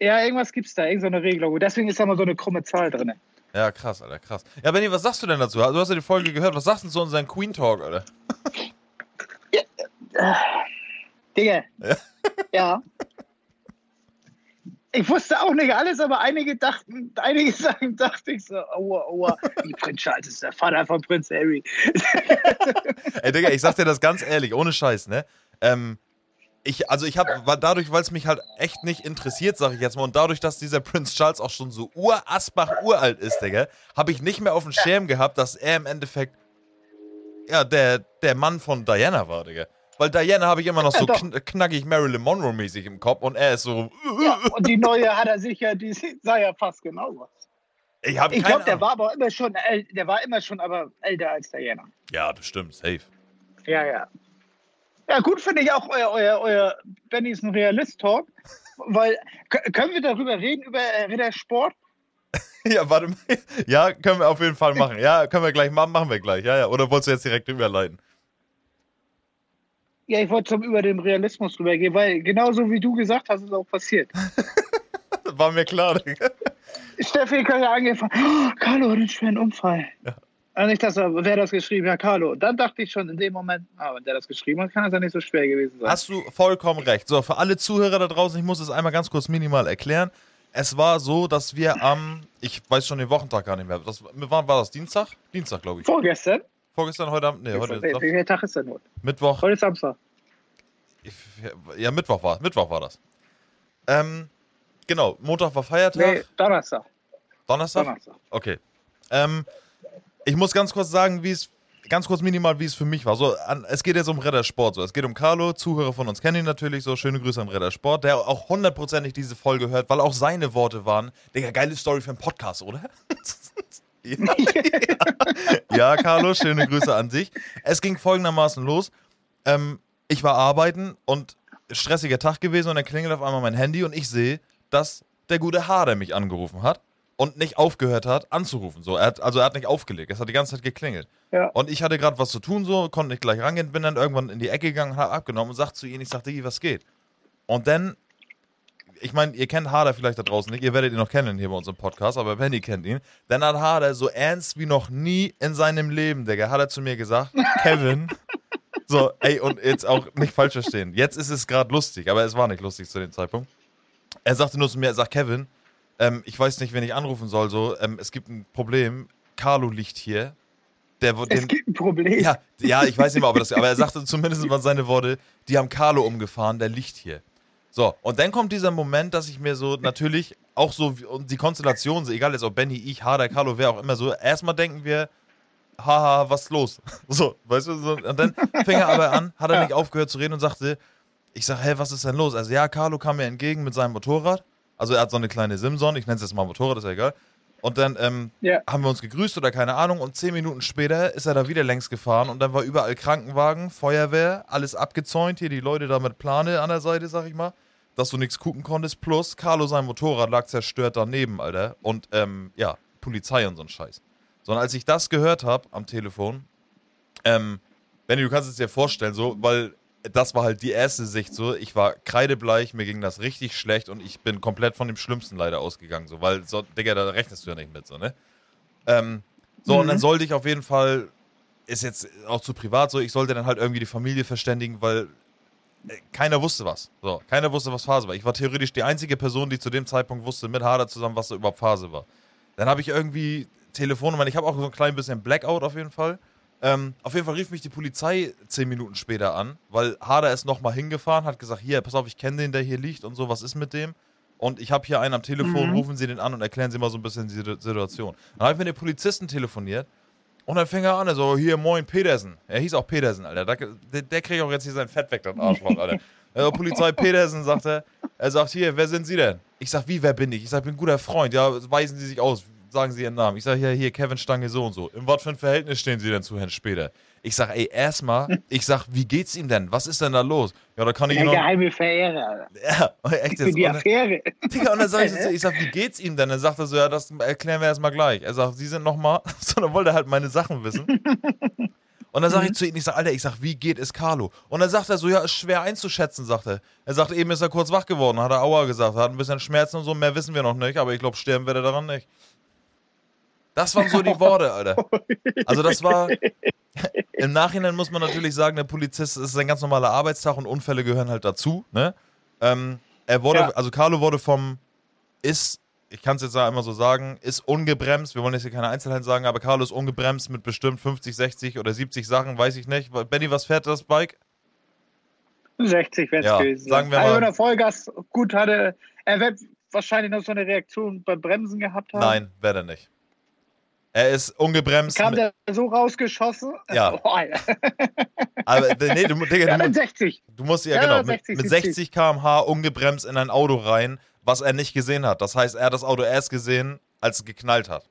ja, irgendwas gibt es da, irgendeine Regelung. Und deswegen ist da mal so eine krumme Zahl drin. Ja, krass, Alter, krass. Ja, Benny, was sagst du denn dazu? Du hast ja die Folge gehört. Was sagst du zu unserem Queen Talk, Alter? Digga. Ja. Ja. Ich wusste auch nicht alles, aber einige dachten, einige Sachen dachte ich so, aua, aua, wie Prinz Charles ist der Vater von Prinz Harry. Ey, Digga, ich sag dir das ganz ehrlich, ohne Scheiß, ne? Ähm, ich, also ich habe, dadurch, weil es mich halt echt nicht interessiert, sag ich jetzt mal, und dadurch, dass dieser Prinz Charles auch schon so urasbach uralt ist, Digga, habe ich nicht mehr auf dem Schirm gehabt, dass er im Endeffekt, ja, der, der Mann von Diana war, Digga. Weil Diana habe ich immer noch so kn knackig Marilyn Monroe-mäßig im Kopf und er ist so, Ja, und die neue hat er sicher, die sah ja fast genauso aus. ich Ich glaube, der war aber immer schon, der war immer schon aber älter als Diana. Ja, das stimmt, safe. Ja, ja. Ja, gut finde ich auch euer, euer, euer Bennys ein Realist-Talk, weil können wir darüber reden, über äh, Rittersport? Ja, warte mal. Ja, können wir auf jeden Fall machen. Ja, können wir gleich machen, machen wir gleich. Ja, ja. Oder wolltest du jetzt direkt überleiten? Ja, ich wollte zum über den Realismus drüber gehen, weil genauso wie du gesagt hast, ist auch passiert. War mir klar, Digga. Steffi hat ja angefangen, oh, Carlo hat einen schweren Unfall. Ja. Also nicht, dass er, wer das geschrieben hat, Carlo. Und dann dachte ich schon in dem Moment, ah, wenn der das geschrieben hat, kann das ja nicht so schwer gewesen sein. Hast du vollkommen recht. So, für alle Zuhörer da draußen, ich muss es einmal ganz kurz minimal erklären. Es war so, dass wir am, ich weiß schon den Wochentag gar nicht mehr. Das, wann war das? Dienstag? Dienstag, glaube ich. Vorgestern? Vorgestern, heute Abend? Nee, heute ist Welcher welcher Tag ist denn heute? Mittwoch. Heute ist Samstag. Ich, ja, Mittwoch war Mittwoch war das. Ähm, genau, Montag war Feiertag. Nee, Donnerstag. Donnerstag? Donnerstag. Okay. Ähm, ich muss ganz kurz sagen, wie es, ganz kurz minimal, wie es für mich war. So, an, es geht jetzt um Reddersport. So. Es geht um Carlo, Zuhörer von uns kennen ihn natürlich so. Schöne Grüße an Reddersport, der auch hundertprozentig diese Folge hört, weil auch seine Worte waren. Digga, geile Story für einen Podcast, oder? ja, ja, Carlo, schöne Grüße an dich. Es ging folgendermaßen los. Ähm, ich war arbeiten und stressiger Tag gewesen und dann klingelt auf einmal mein Handy und ich sehe, dass der gute Hader mich angerufen hat und nicht aufgehört hat anzurufen. So, er hat, also er hat nicht aufgelegt, es hat die ganze Zeit geklingelt. Ja. Und ich hatte gerade was zu tun, so, konnte nicht gleich rangehen, bin dann irgendwann in die Ecke gegangen, hab abgenommen und sagte zu ihm, ich sagte, was geht? Und dann, ich meine, ihr kennt Hader vielleicht da draußen nicht, ihr werdet ihn noch kennen hier bei unserem Podcast, aber Penny kennt ihn. Dann hat Hader so ernst wie noch nie in seinem Leben, Digga, hat er zu mir gesagt, Kevin, so, ey, und jetzt auch nicht falsch verstehen. Jetzt ist es gerade lustig, aber es war nicht lustig zu dem Zeitpunkt. Er sagte nur zu mir, er sagt, Kevin, ähm, ich weiß nicht, wen ich anrufen soll, so, ähm, es gibt ein Problem, Carlo liegt hier. Der, Es den, gibt ein Problem. ja, ja, ich weiß nicht mal, ob er das, aber er sagte zumindest mal seine Worte, die haben Carlo umgefahren, der liegt hier. So, und dann kommt dieser Moment, dass ich mir so natürlich auch so, und die Konstellation, so egal jetzt ob Benny, ich, Hader, Carlo, wer auch immer so, erstmal denken wir, haha, was ist los? So, weißt du, so, und dann fing er aber an, hat er nicht aufgehört zu reden und sagte, ich sag, hä, was ist denn los? Also ja, Carlo kam mir entgegen mit seinem Motorrad, also er hat so eine kleine Simson, ich nenne es jetzt mal Motorrad, ist ja egal. Und dann ähm, Ja. haben wir uns gegrüßt oder keine Ahnung und zehn Minuten später ist er da wieder längs gefahren und dann war überall Krankenwagen, Feuerwehr, alles abgezäunt, hier die Leute da mit Plane an der Seite, sag ich mal, dass du nichts gucken konntest, plus Carlo sein Motorrad lag zerstört daneben, Alter, und ähm, ja, Polizei und so ein Scheiß. Sondern als ich das gehört habe am Telefon, ähm, Benny, du kannst es dir vorstellen, so, weil das war halt die erste Sicht so. Ich war kreidebleich, mir ging das richtig schlecht und ich bin komplett von dem Schlimmsten leider ausgegangen, so, weil, so, Digga, da rechnest du ja nicht mit, so, ne? Ähm, so, und dann sollte ich auf jeden Fall, ist jetzt auch zu privat so, ich sollte dann halt irgendwie die Familie verständigen, weil keiner wusste was. So, keiner wusste, was Phase war. Ich war theoretisch die einzige Person, die zu dem Zeitpunkt wusste, mit Hader zusammen, was so überhaupt Phase war. Dann habe ich irgendwie Telefonnummern, ich habe auch so ein klein bisschen Blackout auf jeden Fall. Ähm, auf jeden Fall rief mich die Polizei zehn Minuten später an, weil Hader ist nochmal hingefahren, hat gesagt, hier, pass auf, ich kenne den, der hier liegt und so, was ist mit dem? Und ich habe hier einen am Telefon, rufen Sie den an und erklären Sie mal so ein bisschen die Situ- Situation. Dann habe ich mit dem Polizisten telefoniert und dann fing er an, so, hier, moin, Petersen. Er hieß auch Petersen, Alter. Der, der kriegt auch jetzt hier sein Fett weg, das Arschloch, Alter. Also, Polizei Petersen, sagt er. Er sagt, hier, wer sind Sie denn? Ich sag, wie, wer bin ich? Ich sag, ich bin ein guter Freund. Ja, weisen Sie sich aus. Sagen Sie Ihren Namen. Ich sag, ja, hier, Kevin Stange so und so. In was für ein Verhältnis stehen Sie denn zu Herrn später? Ich sag, ey, erstmal, ich sag, wie geht's ihm denn? Was ist denn da los? Ja, da kann ich Der noch. geheime Verehrer. Alter. Ja, echt Für jetzt. die Affäre. Digga, und dann sag ich, so, ich sag, wie geht's ihm denn? Dann sagt er so, ja, das erklären wir erstmal gleich. Er sagt, Sie sind nochmal, so, dann wollte er halt meine Sachen wissen. Und dann sag ich zu ihm, ich sag, Alter, ich sag, wie geht es Carlo? Und dann sagt er so, ja, ist schwer einzuschätzen, sagt er. Er sagt, eben ist er kurz wach geworden, hat er Aua gesagt, hat ein bisschen Schmerzen und so, mehr wissen wir noch nicht, aber ich glaube, sterben wird er daran nicht. Das waren so die Worte, Alter. Also das war. Im Nachhinein muss man natürlich sagen, der Polizist ist ein ganz normaler Arbeitstag und Unfälle gehören halt dazu. Ne? Ähm, er wurde, Ja. also Carlo wurde vom, ist, ich kann es jetzt einmal so sagen, ist ungebremst. Wir wollen jetzt hier keine Einzelheiten sagen, aber Carlo ist ungebremst mit bestimmt 50, 60 oder 70 Sachen, weiß ich nicht. Benny, was fährt das Bike? 60 wäre es Ja, gewesen. sagen wir also mal- wenn er Vollgas gut hatte, er wird wahrscheinlich noch so eine Reaktion beim Bremsen gehabt haben. Nein, wäre er nicht. Er ist ungebremst. Kam der so rausgeschossen? Ja. Oh, Alter. aber nee, du, Digga, du, dann mu- 60. du musst ja, Ja, genau mit, 60, mit 70. 60 km/h ungebremst in ein Auto rein, was er nicht gesehen hat. Das heißt, er hat das Auto erst gesehen, als es geknallt hat.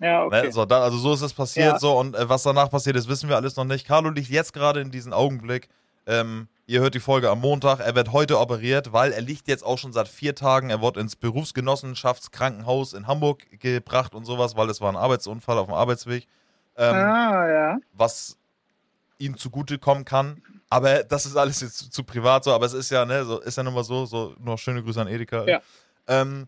Ja, okay. Ne? So, da, also so ist es passiert Ja. so und äh, was danach passiert ist, wissen wir alles noch nicht. Carlo liegt jetzt gerade in diesem Augenblick. Ähm, ihr hört die Folge am Montag. Er wird heute operiert, weil er liegt jetzt auch schon seit vier Tagen. Er wurde ins Berufsgenossenschaftskrankenhaus in Hamburg gebracht und sowas, weil es war ein Arbeitsunfall auf dem Arbeitsweg. Ähm, ah, ja. was ihm zugutekommen kann. Aber das ist alles jetzt zu, zu privat so, aber es ist ja, ne, so, ist ja nun mal so, so, noch schöne Grüße an Edeka. Ja. Ähm,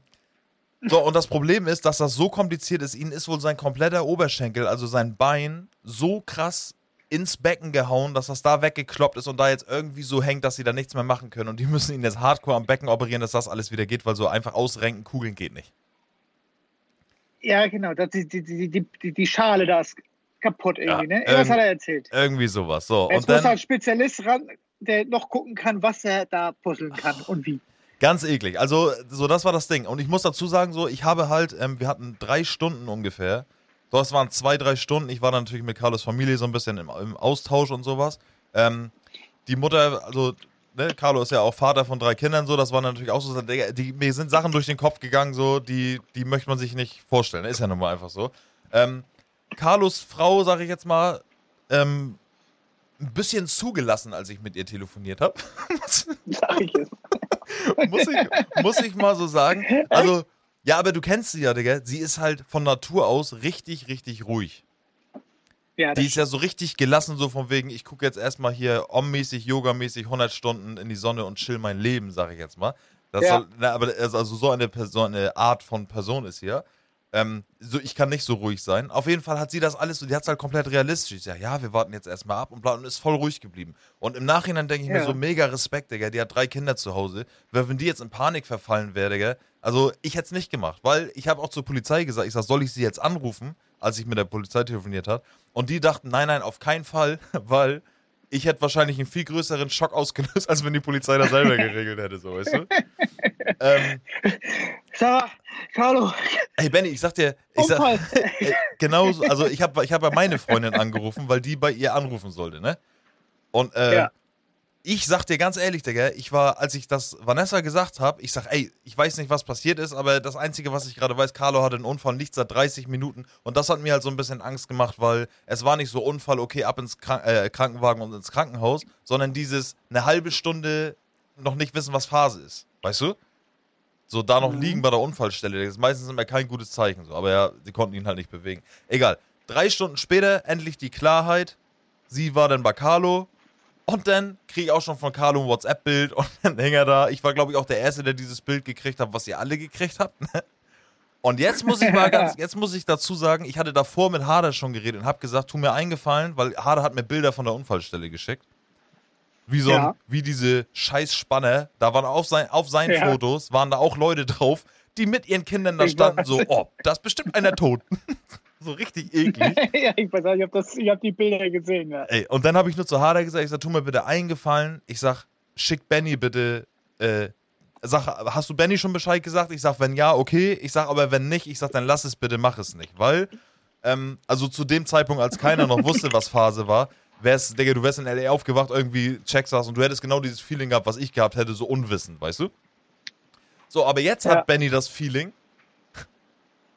so, und das Problem ist, dass das so kompliziert ist, ihnen ist wohl sein kompletter Oberschenkel, also sein Bein, so krass ins Becken gehauen, dass das da weggekloppt ist und da jetzt irgendwie so hängt, dass sie da nichts mehr machen können. Und die müssen ihn jetzt hardcore am Becken operieren, dass das alles wieder geht, weil so einfach ausrenken, kugeln geht nicht. Ja, genau. Das, die, die, die, die, Schale da ist kaputt irgendwie, Ja, ne? Was irgend- hat er erzählt? Irgendwie sowas. So, Jetzt und muss dann. halt ein Spezialist ran, der noch gucken kann, was er da puzzeln kann und wie. Ganz eklig. Also, so, das war das Ding. Und ich muss dazu sagen, so, ich habe halt, ähm, wir hatten drei Stunden ungefähr. So, es waren zwei, drei Stunden. Ich war dann natürlich mit Carlos Familie so ein bisschen im, im Austausch und sowas. Ähm, die Mutter, also, ne, Carlo ist ja auch Vater von drei Kindern, so, das war natürlich auch so, die, die, mir sind Sachen durch den Kopf gegangen, so, die, die möchte man sich nicht vorstellen. Ist ja nun mal einfach so. Ähm, Carlos Frau, sag ich jetzt mal, ähm, ein bisschen zugelassen, als ich mit ihr telefoniert habe. Muss, ich, muss ich mal so sagen. Also, ja, aber du kennst sie ja, Digga. Sie ist halt von Natur aus richtig, richtig ruhig. Ja, Die ist ja so richtig gelassen, so von wegen, ich gucke jetzt erstmal hier Om-mäßig, Yoga-mäßig 100 Stunden in die Sonne und chill mein Leben, sag ich jetzt mal. Das Ja. soll, na, aber also also so eine, Person, eine Art von Person ist hier. Ähm, so, ich kann nicht so ruhig sein. Auf jeden Fall hat sie das alles so, die hat es halt komplett realistisch. Ich sag, ja, wir warten jetzt erstmal ab und bla und ist voll ruhig geblieben. Und im Nachhinein denke ich mir Ja. so mega Respekt, Digga. Die hat drei Kinder zu Hause. Wenn die jetzt in Panik verfallen wäre, Digga, also ich hätte es nicht gemacht, weil ich habe auch zur Polizei gesagt, ich sag, soll ich sie jetzt anrufen, als ich mit der Polizei telefoniert habe. Und die dachten, nein, nein, auf keinen Fall, weil ich hätte wahrscheinlich einen viel größeren Schock ausgelöst, als wenn die Polizei das selber geregelt hätte, so, weißt du? Ähm, Sarah, Carlo, ey, Benny, ich sag dir, ich sag, Unfall. Ey, genau, so- also ich habe ich hab ja meine Freundin angerufen, weil die bei ihr anrufen sollte, ne? Und äh, Ja. ich sag dir ganz ehrlich, Digga, ich war, als ich das Vanessa gesagt habe, ich sag, ey, ich weiß nicht, was passiert ist, aber das Einzige, was ich gerade weiß, Carlo hatte einen Unfall, liegt seit 30 Minuten und das hat mir halt so ein bisschen Angst gemacht, weil es war nicht so Unfall, okay, ab ins Krank äh, Krankenwagen und ins Krankenhaus, sondern dieses eine halbe Stunde noch nicht wissen, was Phase ist, weißt du? So da noch Mhm. liegen bei der Unfallstelle. Das ist meistens immer kein gutes Zeichen. So. Aber ja, sie konnten ihn halt nicht bewegen. Egal. Drei Stunden später endlich die Klarheit. Sie war dann bei Carlo. Und dann kriege ich auch schon von Carlo ein WhatsApp-Bild und dann hing er da. Ich war, glaube ich, auch der Erste, der dieses Bild gekriegt hat, was ihr alle gekriegt habt. ne? Und jetzt muss ich mal ganz, jetzt muss ich dazu sagen, ich hatte davor mit Hader schon geredet und habe gesagt, tu mir eingefallen, weil Hader hat mir Bilder von der Unfallstelle geschickt. Wie so ein, Ja. wie diese scheiß Spanner. Da waren auf, sein, auf seinen Ja. Fotos, waren da auch Leute drauf, die mit ihren Kindern da Ich standen, so, oh, da ist bestimmt einer tot. so richtig eklig. ja, ich weiß auch, ich habe hab die Bilder gesehen. Ja. Ey, und dann habe ich nur zu Hader gesagt, ich sag, tu mir bitte eingefallen. Ich sag, schick Benny bitte, äh, sag, hast du Benny schon Bescheid gesagt? Ich sag, wenn ja, okay. Ich sag, aber wenn nicht, ich sag, dann lass es bitte, mach es nicht. Weil, ähm, also zu dem Zeitpunkt, als keiner noch wusste, was Phase war, wär's, Digga, du wärst in L.A. aufgewacht, irgendwie checkst das und du hättest genau dieses Feeling gehabt, was ich gehabt hätte, so unwissend, weißt du? So, aber jetzt Ja. hat Benny das Feeling.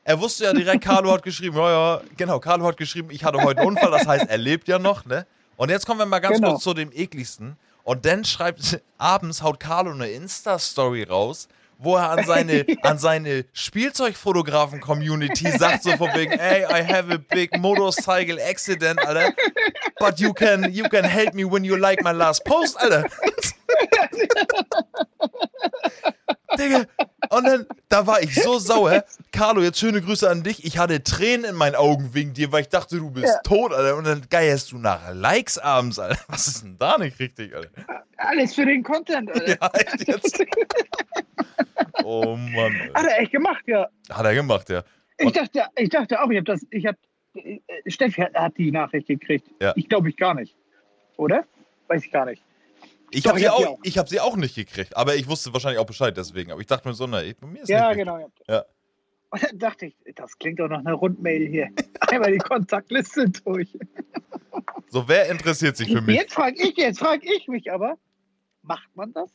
Er wusste ja direkt, Carlo hat geschrieben, ja, ja, genau, Carlo hat geschrieben, ich hatte heute einen Unfall, das heißt, er lebt ja noch, ne? Und jetzt kommen wir mal ganz Genau. kurz zu dem ekligsten. Und dann schreibt, abends haut Carlo eine Insta-Story raus, wo er an seine, an seine Spielzeugfotografen-Community sagt, so von wegen, ey, I have a big motorcycle accident, Alter. But you can, you can help me when you like my last post, Alter. Digga, Und dann, da war ich so sauer. Carlo, jetzt schöne Grüße an dich. Ich hatte Tränen in meinen Augen wegen dir, weil ich dachte, du bist Ja. tot, Alter. Und dann geierst du nach Likes abends, Alter. Was ist denn da nicht richtig, Alter? Alles für den Content, Alter. Ja, echt jetzt? Oh Mann. Alter. Hat er echt gemacht, ja. Hat er gemacht, ja. Ich dachte, ich dachte auch, ich habe das, ich habe, äh, Steffi hat, hat die Nachricht gekriegt. Ja. Ich glaube ich gar nicht. Oder? Weiß ich gar nicht. Ich habe sie, hab die auch, auch. ich hab sie auch nicht gekriegt, aber ich wusste wahrscheinlich auch Bescheid deswegen. Aber ich dachte mir so, ne, ich- bei mir ist Ja, nicht genau. Ja. Und dann dachte ich, das klingt doch nach einer Rundmail hier. Einmal die Kontaktliste durch. So, wer interessiert sich für mich? Jetzt frage ich, jetzt frage ich mich aber, macht man das?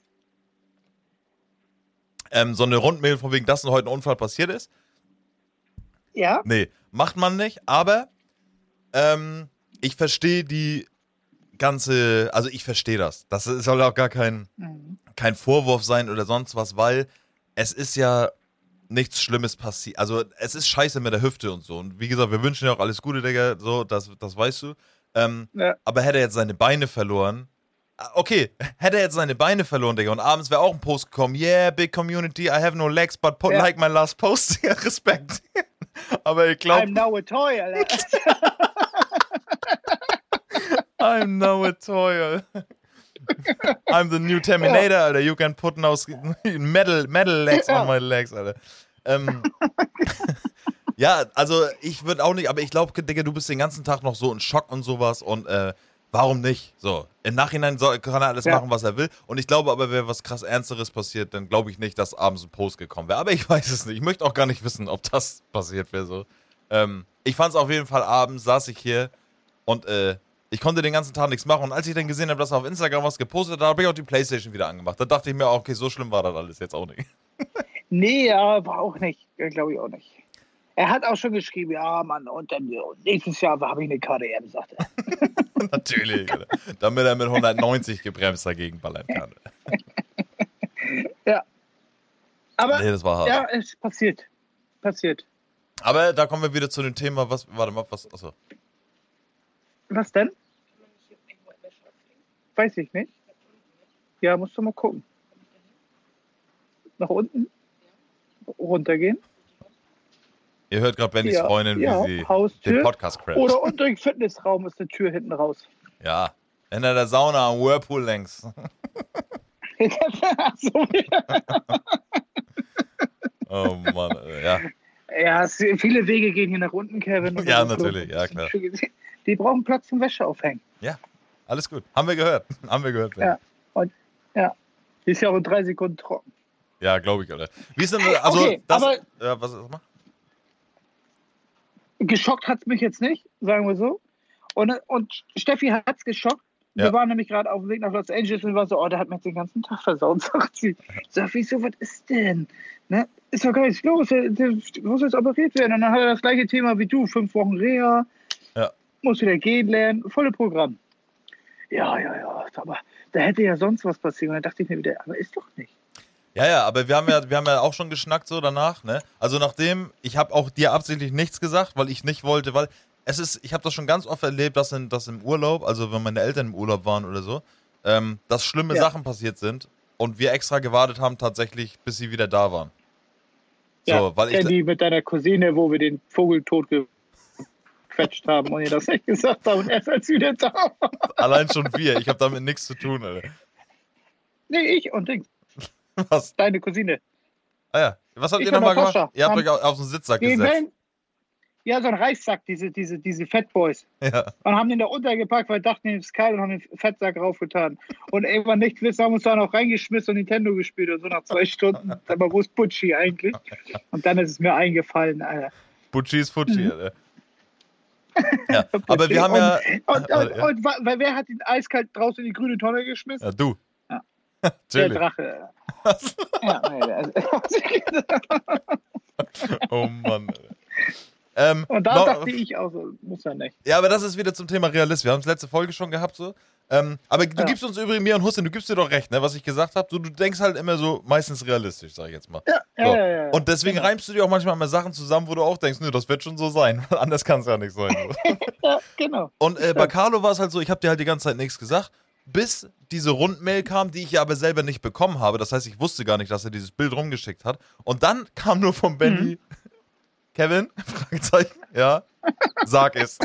Ähm, so eine Rundmail von wegen, dass heute ein Unfall passiert ist? Ja? Nee, macht man nicht, aber ähm, ich verstehe die ganze, also ich verstehe das. Das soll auch gar kein, Mhm. kein Vorwurf sein oder sonst was, weil es ist ja nichts Schlimmes passiert. Also es ist scheiße mit der Hüfte und so. Und wie gesagt, wir wünschen dir auch alles Gute, Digga, so, das, das weißt du. Ähm, Ja. aber hätte er jetzt seine Beine verloren, ah, okay, hätte er jetzt seine Beine verloren, Digga, und abends wäre auch ein Post gekommen, yeah, big community, I have no legs, but put Ja. like my last post. Respekt. aber ich glaube, I'm now a toy, Alter. I'm now a toy. I'm the new Terminator, Alter. You can put now metal, metal legs on my legs, Alter. Ähm, ja, also ich würde auch nicht, aber ich glaube, Digga, du bist den ganzen Tag noch so in Schock und sowas und äh, warum nicht? So, im Nachhinein soll, kann er alles Ja. machen, was er will. Und ich glaube aber, wäre was krass Ernsteres passiert, dann glaube ich nicht, dass abends ein Post gekommen wäre. Aber ich weiß es nicht. Ich möchte auch gar nicht wissen, ob das passiert wäre so. Ähm, ich fand es auf jeden Fall abends, saß ich hier und äh, ich konnte den ganzen Tag nichts machen. Und als ich dann gesehen habe, dass er auf Instagram was gepostet hat, habe ich auch die Playstation wieder angemacht. Da dachte ich mir, okay, so schlimm war das alles jetzt auch nicht. Nee, ja, war auch nicht. Glaube ich auch nicht. Er hat auch schon geschrieben, ja, Mann, und dann und nächstes Jahr habe ich eine KDM, sagt er. Natürlich. Damit er mit 190 gebremst dagegen ballern kann. Aber Nee, das war hart. ja, es passiert. Passiert. Aber da kommen wir wieder zu dem Thema, was, warte mal, was, achso. Was denn? Weiß ich nicht. Ja, musst du mal gucken. Nach unten? Runtergehen? Ihr hört gerade Bennys Ja, Freundin, wie ja, sie den Haustür. Podcast crasht. Oder unter dem Fitnessraum ist eine Tür hinten raus. Ja, hinter der Sauna am Whirlpool längs. Oh Mann, ja. Ja, es, viele Wege gehen hier nach unten, Kevin. Und Ja, natürlich, ja, klar. Die brauchen Platz zum Wäsche aufhängen. Alles gut. Haben wir gehört. Haben wir gehört, Benny. Ja. Ja. Die ist ja auch in drei Sekunden trocken. Ja, glaube ich, Alter. Wie ist denn, also, Okay, das, aber- ja, was, mal? Geschockt hat es mich jetzt nicht, sagen wir so. Und, und Steffi hat es geschockt. Wir Ja. waren nämlich gerade auf dem Weg nach Los Angeles und war so, oh, der hat mir jetzt den ganzen Tag versaut, sagt sie. Sag, wieso, was ist denn? Ne? Ist doch gar nichts los, der, der muss jetzt operiert werden. Und dann hat er das gleiche Thema wie du, fünf Wochen Reha, Ja. muss wieder gehen lernen, volle Programm. Ja, ja, ja, aber da hätte ja sonst was passieren. Und dann dachte ich mir wieder, aber ist doch nicht. Ja, ja, aber wir haben ja, wir haben ja auch schon geschnackt so danach, ne? Also nachdem, ich habe auch dir absichtlich nichts gesagt, weil ich nicht wollte, weil es ist, ich habe das schon ganz oft erlebt, dass, in, dass im Urlaub, also wenn meine Eltern im Urlaub waren oder so, ähm, dass schlimme Ja. Sachen passiert sind und wir extra gewartet haben tatsächlich, bis sie wieder da waren. So, ja, weil ich, die mit deiner Cousine, wo wir den Vogel tot gequetscht haben und ihr das nicht gesagt haben und als sie wieder da allein schon wir, ich habe damit nichts zu tun, Alter. Nee, ich und Ding, Was? deine Cousine. Ah ja, was habt Ich ihr nochmal gemacht? Ihr habt euch auf, den Sitzsack gesetzt. Wellen- ja, so ein Reissack, diese, diese, diese Fat Boys. Ja. Und haben den da untergepackt, weil dachten, es ist kalt und haben den Fettsack raufgetan. Und irgendwann nicht wissen, haben uns da noch reingeschmissen und Nintendo gespielt und so nach zwei Stunden. Aber wo ist Butchi eigentlich? Und dann ist es mir eingefallen, Alter. Butchi ist Futschi, Mhm. Alter. Ja, aber wir haben ja. Und, und, und, und, weil wer hat ihn eiskalt draußen in die grüne Tonne geschmissen? Ja, du. Ja. Der. Drache. ja, also, Oh Mann. Ähm, und da noch- dachte ich auch so, muss er nicht. Ja, aber das ist wieder zum Thema Realist. Wir haben es letzte Folge schon gehabt so. Ähm, aber du Ja. gibst uns übrigens, mir und Hussein, du gibst dir doch recht, ne, was ich gesagt habe. Du, du denkst halt immer so meistens realistisch, sag ich jetzt mal. Ja, So. ja, ja, ja. Und deswegen Genau. reimst du dir auch manchmal mal Sachen zusammen, wo du auch denkst, nö, das wird schon so sein. Anders kann es ja nicht sein. So. Ja, genau. Und äh, bei Carlo war es halt so, ich habe dir halt die ganze Zeit nichts gesagt. bis diese Rundmail kam, die ich ja aber selber nicht bekommen habe. Das heißt, ich wusste gar nicht, dass er dieses Bild rumgeschickt hat. Und dann kam nur von Benny, Kevin, Fragezeichen, ja, sag es.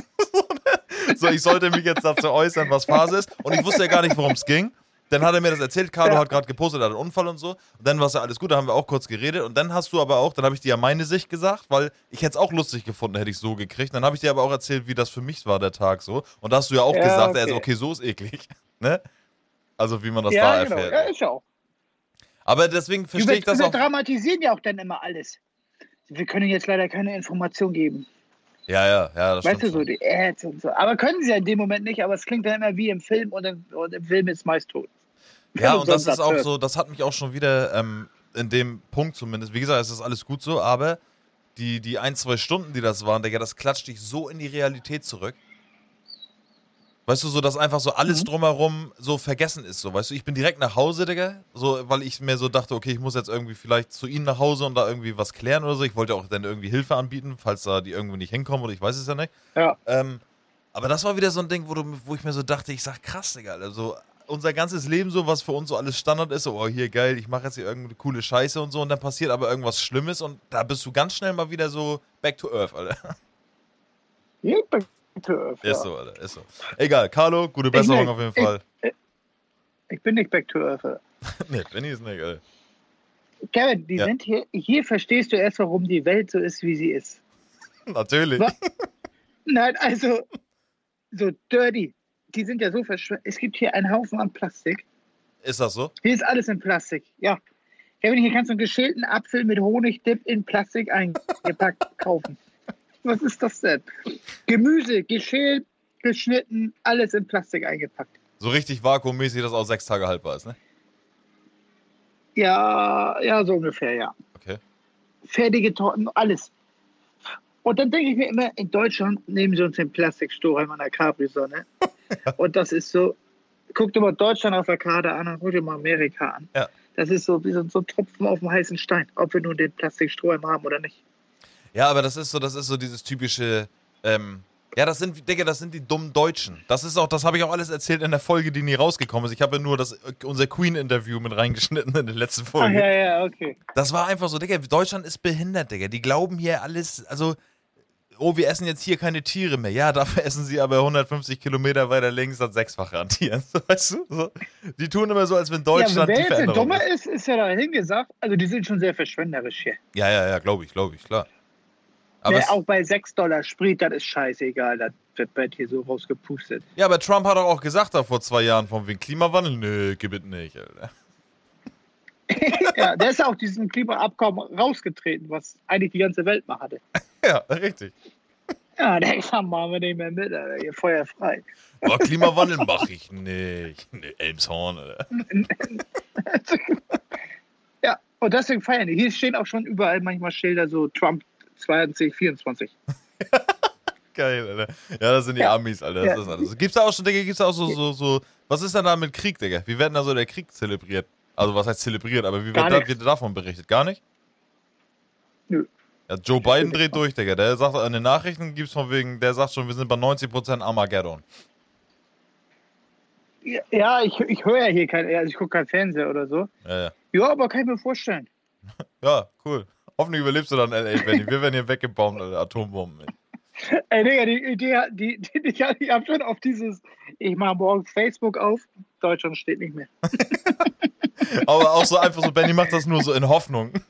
so, ich sollte mich jetzt dazu äußern, was Phase ist. Und ich wusste ja gar nicht, worum es ging. Dann hat er mir das erzählt, Carlo Ja. hat gerade gepostet, er hat einen Unfall und so. Und dann war es ja alles gut, da haben wir auch kurz geredet. Und dann hast du aber auch, dann habe ich dir ja meine Sicht gesagt, weil ich hätte es auch lustig gefunden, hätte ich so gekriegt. Dann habe ich dir aber auch erzählt, wie das für mich war, der Tag so. Und da hast du ja auch Ja, gesagt, okay. also okay, so ist eklig. Ne? Also wie man das ja, da genau. erfährt. Ja, ist auch. Aber deswegen Wir, verstehe ich das wir auch. dramatisieren ja auch dann immer alles. Wir können jetzt leider keine Information geben. Ja, ja, ja, das weißt du, so die Ads und so. Aber können sie ja in dem Moment nicht, aber es klingt dann immer wie im Film und im, und im Film ist meist tot. Ja, Kann und das ist auch so, das hat mich auch schon wieder ähm, in dem Punkt zumindest. Wie gesagt, es ist alles gut so, aber die, die ein, zwei Stunden, die das waren, Digga, das klatscht dich so in die Realität zurück. Weißt du, so, dass einfach so alles Mhm. drumherum so vergessen ist, so, weißt du, ich bin direkt nach Hause, Digga, so, weil ich mir so dachte, okay, ich muss jetzt irgendwie vielleicht zu ihnen nach Hause und da irgendwie was klären oder so. Ich wollte auch dann irgendwie Hilfe anbieten, falls da die irgendwie nicht hinkommen oder ich weiß es ja nicht. Ja. Ähm, aber das war wieder so ein Ding, wo, du, wo ich mir so dachte, ich sag krass, Digga, also unser ganzes Leben so, was für uns so alles Standard ist, so, oh hier geil, ich mache jetzt hier irgendeine coole Scheiße und so und dann passiert aber irgendwas Schlimmes und da bist du ganz schnell mal wieder so back to earth, Alter. Ja, ja. Ist so, Alter, ist so. Egal, Carlo, gute Besserung nicht. auf jeden Ich- Fall. Ich bin nicht back to earth. nee, Benny ist nicht, Alter. Kevin, die Ja. sind hier, hier verstehst du erst, warum die Welt so ist, wie sie ist. Natürlich. Was? Nein, also, so dirty. Die sind ja so verschwunden. Es gibt hier einen Haufen an Plastik. Ist das so? Hier ist alles in Plastik, ja. Kevin, hier kannst du einen geschälten Apfel mit Honigdip in Plastik eingepackt kaufen. Was ist das denn? Gemüse, geschält, geschnitten, alles in Plastik eingepackt. So richtig vakuummäßig, dass auch sechs Tage haltbar ist, ne? Ja, ja, so ungefähr, ja. Okay. Fertige Torten, alles. Und dann denke ich mir immer, in Deutschland nehmen sie uns den Plastikstrohhalm an der Capri-Sonne. Und das ist so, guck dir mal Deutschland auf der Karte an und guck dir mal Amerika an. Ja. Das ist so wie so, so ein Tropfen auf dem heißen Stein, ob wir nun den Plastikstrohhalm haben oder nicht. Ja, aber das ist so, das ist so dieses typische, ähm, ja, das sind, Digga, das sind die dummen Deutschen. Das ist auch, das habe ich auch alles erzählt in der Folge, die nie rausgekommen ist. Ich habe ja nur das, äh, unser Queen-Interview mit reingeschnitten in der letzten Ach Folge. ja, ja, okay. Das war einfach so, Digga, Deutschland ist behindert, Digga. Die glauben hier alles, also, oh, wir essen jetzt hier keine Tiere mehr. Ja, dafür essen sie aber 150 Kilometer weiter links das Sechsfache an Tieren. Weißt du? So. Die tun immer so, als wenn Ja, Deutschland wer die jetzt der Dumme ist. ist, ist ja dahin gesagt. Also die sind schon sehr verschwenderisch hier. Ja, ja, ja, glaube ich, glaube ich, klar. Aber Ne, es, auch bei 6 Dollar Sprit, das ist scheißegal. Das wird hier so rausgepustet. ja, aber Trump hat doch auch gesagt da vor zwei Jahren von wegen Klimawandel. Nö, gib es nicht, Alter. Ja, der ist auch diesem Klimaabkommen rausgetreten, was eigentlich die ganze Welt mal hatte. Ja, richtig. Ja, der kann machen wir nicht mehr mit, Alter. Hier Feuer frei. Oh, Klimawandel mache ich nicht. Nee, Elmshorn, Alter. Ja, und deswegen feiern die. Hier stehen auch schon überall manchmal Schilder so Trump 2024. Geil, Alter. Ja, das sind die Ja. Amis, Alter. Das Ja. ist alles. Gibt's da auch schon, Digga, gibt's da auch so, so, so, was ist denn da mit Krieg, Digga? Wie wird denn da so der Krieg zelebriert? Also, was heißt zelebriert, aber wie wird, da, wird davon berichtet? Gar nicht? Nö. Ja, Joe Biden dreht durch, Digga. Der sagt, in den Nachrichten gibt's von wegen, der sagt schon, wir sind bei 90% Armageddon. Ja, Ja, ich, ich höre ja hier kein, also ich gucke kein Fernseher oder so. Ja, ja. Ja, aber kann ich mir vorstellen. Ja, cool. Hoffentlich überlebst du dann L.A., Benny. Wir werden hier weggebombt, Alter. Atombomben, ey. Ey, Digga, die Idee, die, die, die, ich, ich habe schon auf dieses, ich mache morgens Facebook auf, Deutschland steht nicht mehr. Aber auch so einfach so, Benny macht das nur so in Hoffnung.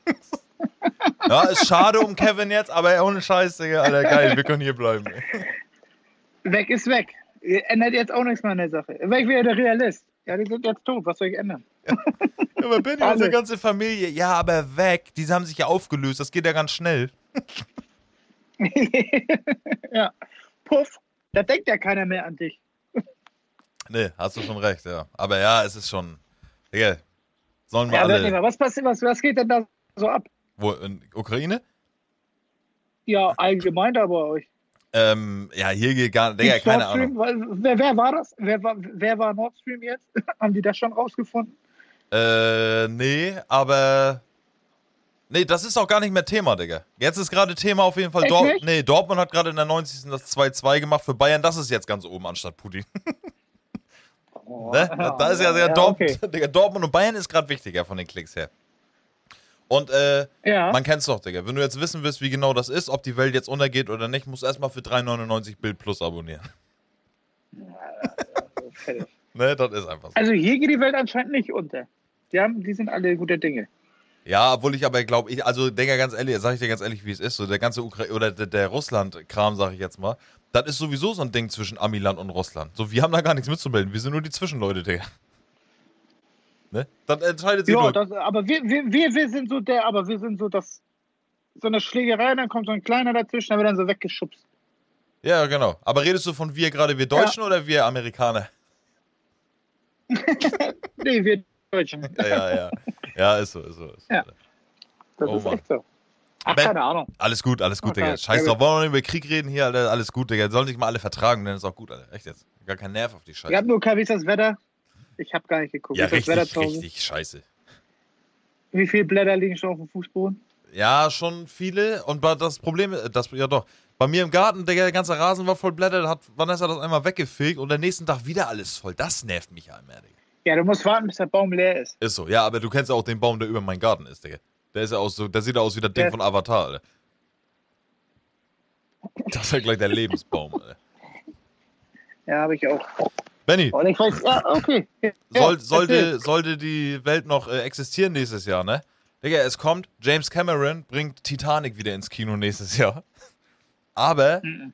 Ja, ist schade um Kevin jetzt, aber ohne Scheiß, Digga, Alter, geil, wir können hier bleiben. Ey. Weg ist weg. Ändert jetzt auch nichts mehr an der Sache. Weg wieder der Realist. Ja, die sind jetzt tot, was soll ich ändern? Ja, aber Benny, Alle. unsere ganze Familie, ja, aber weg. Die haben sich ja aufgelöst, das geht ja ganz schnell. ja. Puff, da denkt ja keiner mehr an dich. Nee, hast du schon recht, ja. Aber ja, es ist schon, Digga, sollen wir Ja, alle, alle. was, passiert, was, was geht denn da so ab? wo, in Ukraine? Ja, allgemein da bei euch. Ähm, ja, hier geht gar, Digga, keine Ahnung. Wer, wer war das? Wer war, wer war Nord Stream jetzt? Haben die das schon rausgefunden? Äh, nee, aber, nee, das ist auch gar nicht mehr Thema, Digga. Jetzt ist gerade Thema auf jeden Fall, Echt Dor nicht? nee, Dortmund hat gerade in der 90. das 2-2 gemacht für Bayern, das ist jetzt ganz oben anstatt Putin. Oh, Ne? Da ist ja, ja, ja, Dortmund, okay. Digga, Dortmund und Bayern ist gerade wichtiger von den Klicks her. Und äh, Ja. man kennt's doch, Digga. Wenn du jetzt wissen willst, wie genau das ist, ob die Welt jetzt untergeht oder nicht, musst du erstmal für 3,99 Bild Plus abonnieren. Fertig. Ne, das ist einfach so. Also hier geht die Welt anscheinend nicht unter. Die, haben, die sind alle gute Dinge. Ja, obwohl ich aber glaube, ich, also Digga, ganz ehrlich, sag ich dir ganz ehrlich, wie es ist, so der ganze Ukraine oder der, der Russland-Kram, sag ich jetzt mal, das ist sowieso so ein Ding zwischen Amiland und Russland. So, wir haben da gar nichts mitzumelden, wir sind nur die Zwischenleute, Digga. Ne? Dann entscheidet sie Ja, das, aber wir, wir, wir, wir sind so der, aber wir sind so das, so eine Schlägerei, dann kommt so ein kleiner dazwischen, dann wird dann so weggeschubst. Ja, genau. Aber redest du von wir gerade, wir Deutschen oder wir Amerikaner? Nee, wir Deutschen. Ja, ja, ja. Ja, ist so, ist so. Ist so. Ja. Das Oh ist Mann. echt so. Ach, Ben- keine Ahnung. Alles gut, alles gut, Okay, Digga. Scheiß drauf, wollen wir nicht über Krieg reden hier, Alter. Alles gut, Digga. Sollen sich mal alle vertragen, dann ist auch gut, Alter. Echt jetzt. Gar kein Nerv auf die Scheiße. Ihr habt nur kein, wie ist das Wetter? Ich habe gar nicht geguckt. Ja, richtig, richtig scheiße. Wie viele Blätter liegen schon auf dem Fußboden? Ja, schon viele. Und das Problem, äh, das, ja doch, bei mir im Garten, Digga, der ganze Rasen war voll Blätter, da hat Vanessa das einmal weggefegt und am nächsten Tag wieder alles voll. Das nervt mich ja immer, Digga. Ja, du musst warten, bis der Baum leer ist. Ist so. Ja, aber du kennst ja auch den Baum, der über meinem Garten ist, Digga. Der ist ja auch so, der sieht ja aus wie das Ding Der- von Avatar, Alter. Das ist ja gleich der Lebensbaum, Alter. Ja, habe ich auch. Benny, Und ich weiß, ja, okay. Ja, soll, sollte, sollte die Welt noch äh, existieren nächstes Jahr, ne? Digga, es kommt, James Cameron bringt Titanic wieder ins Kino nächstes Jahr. Aber Mhm.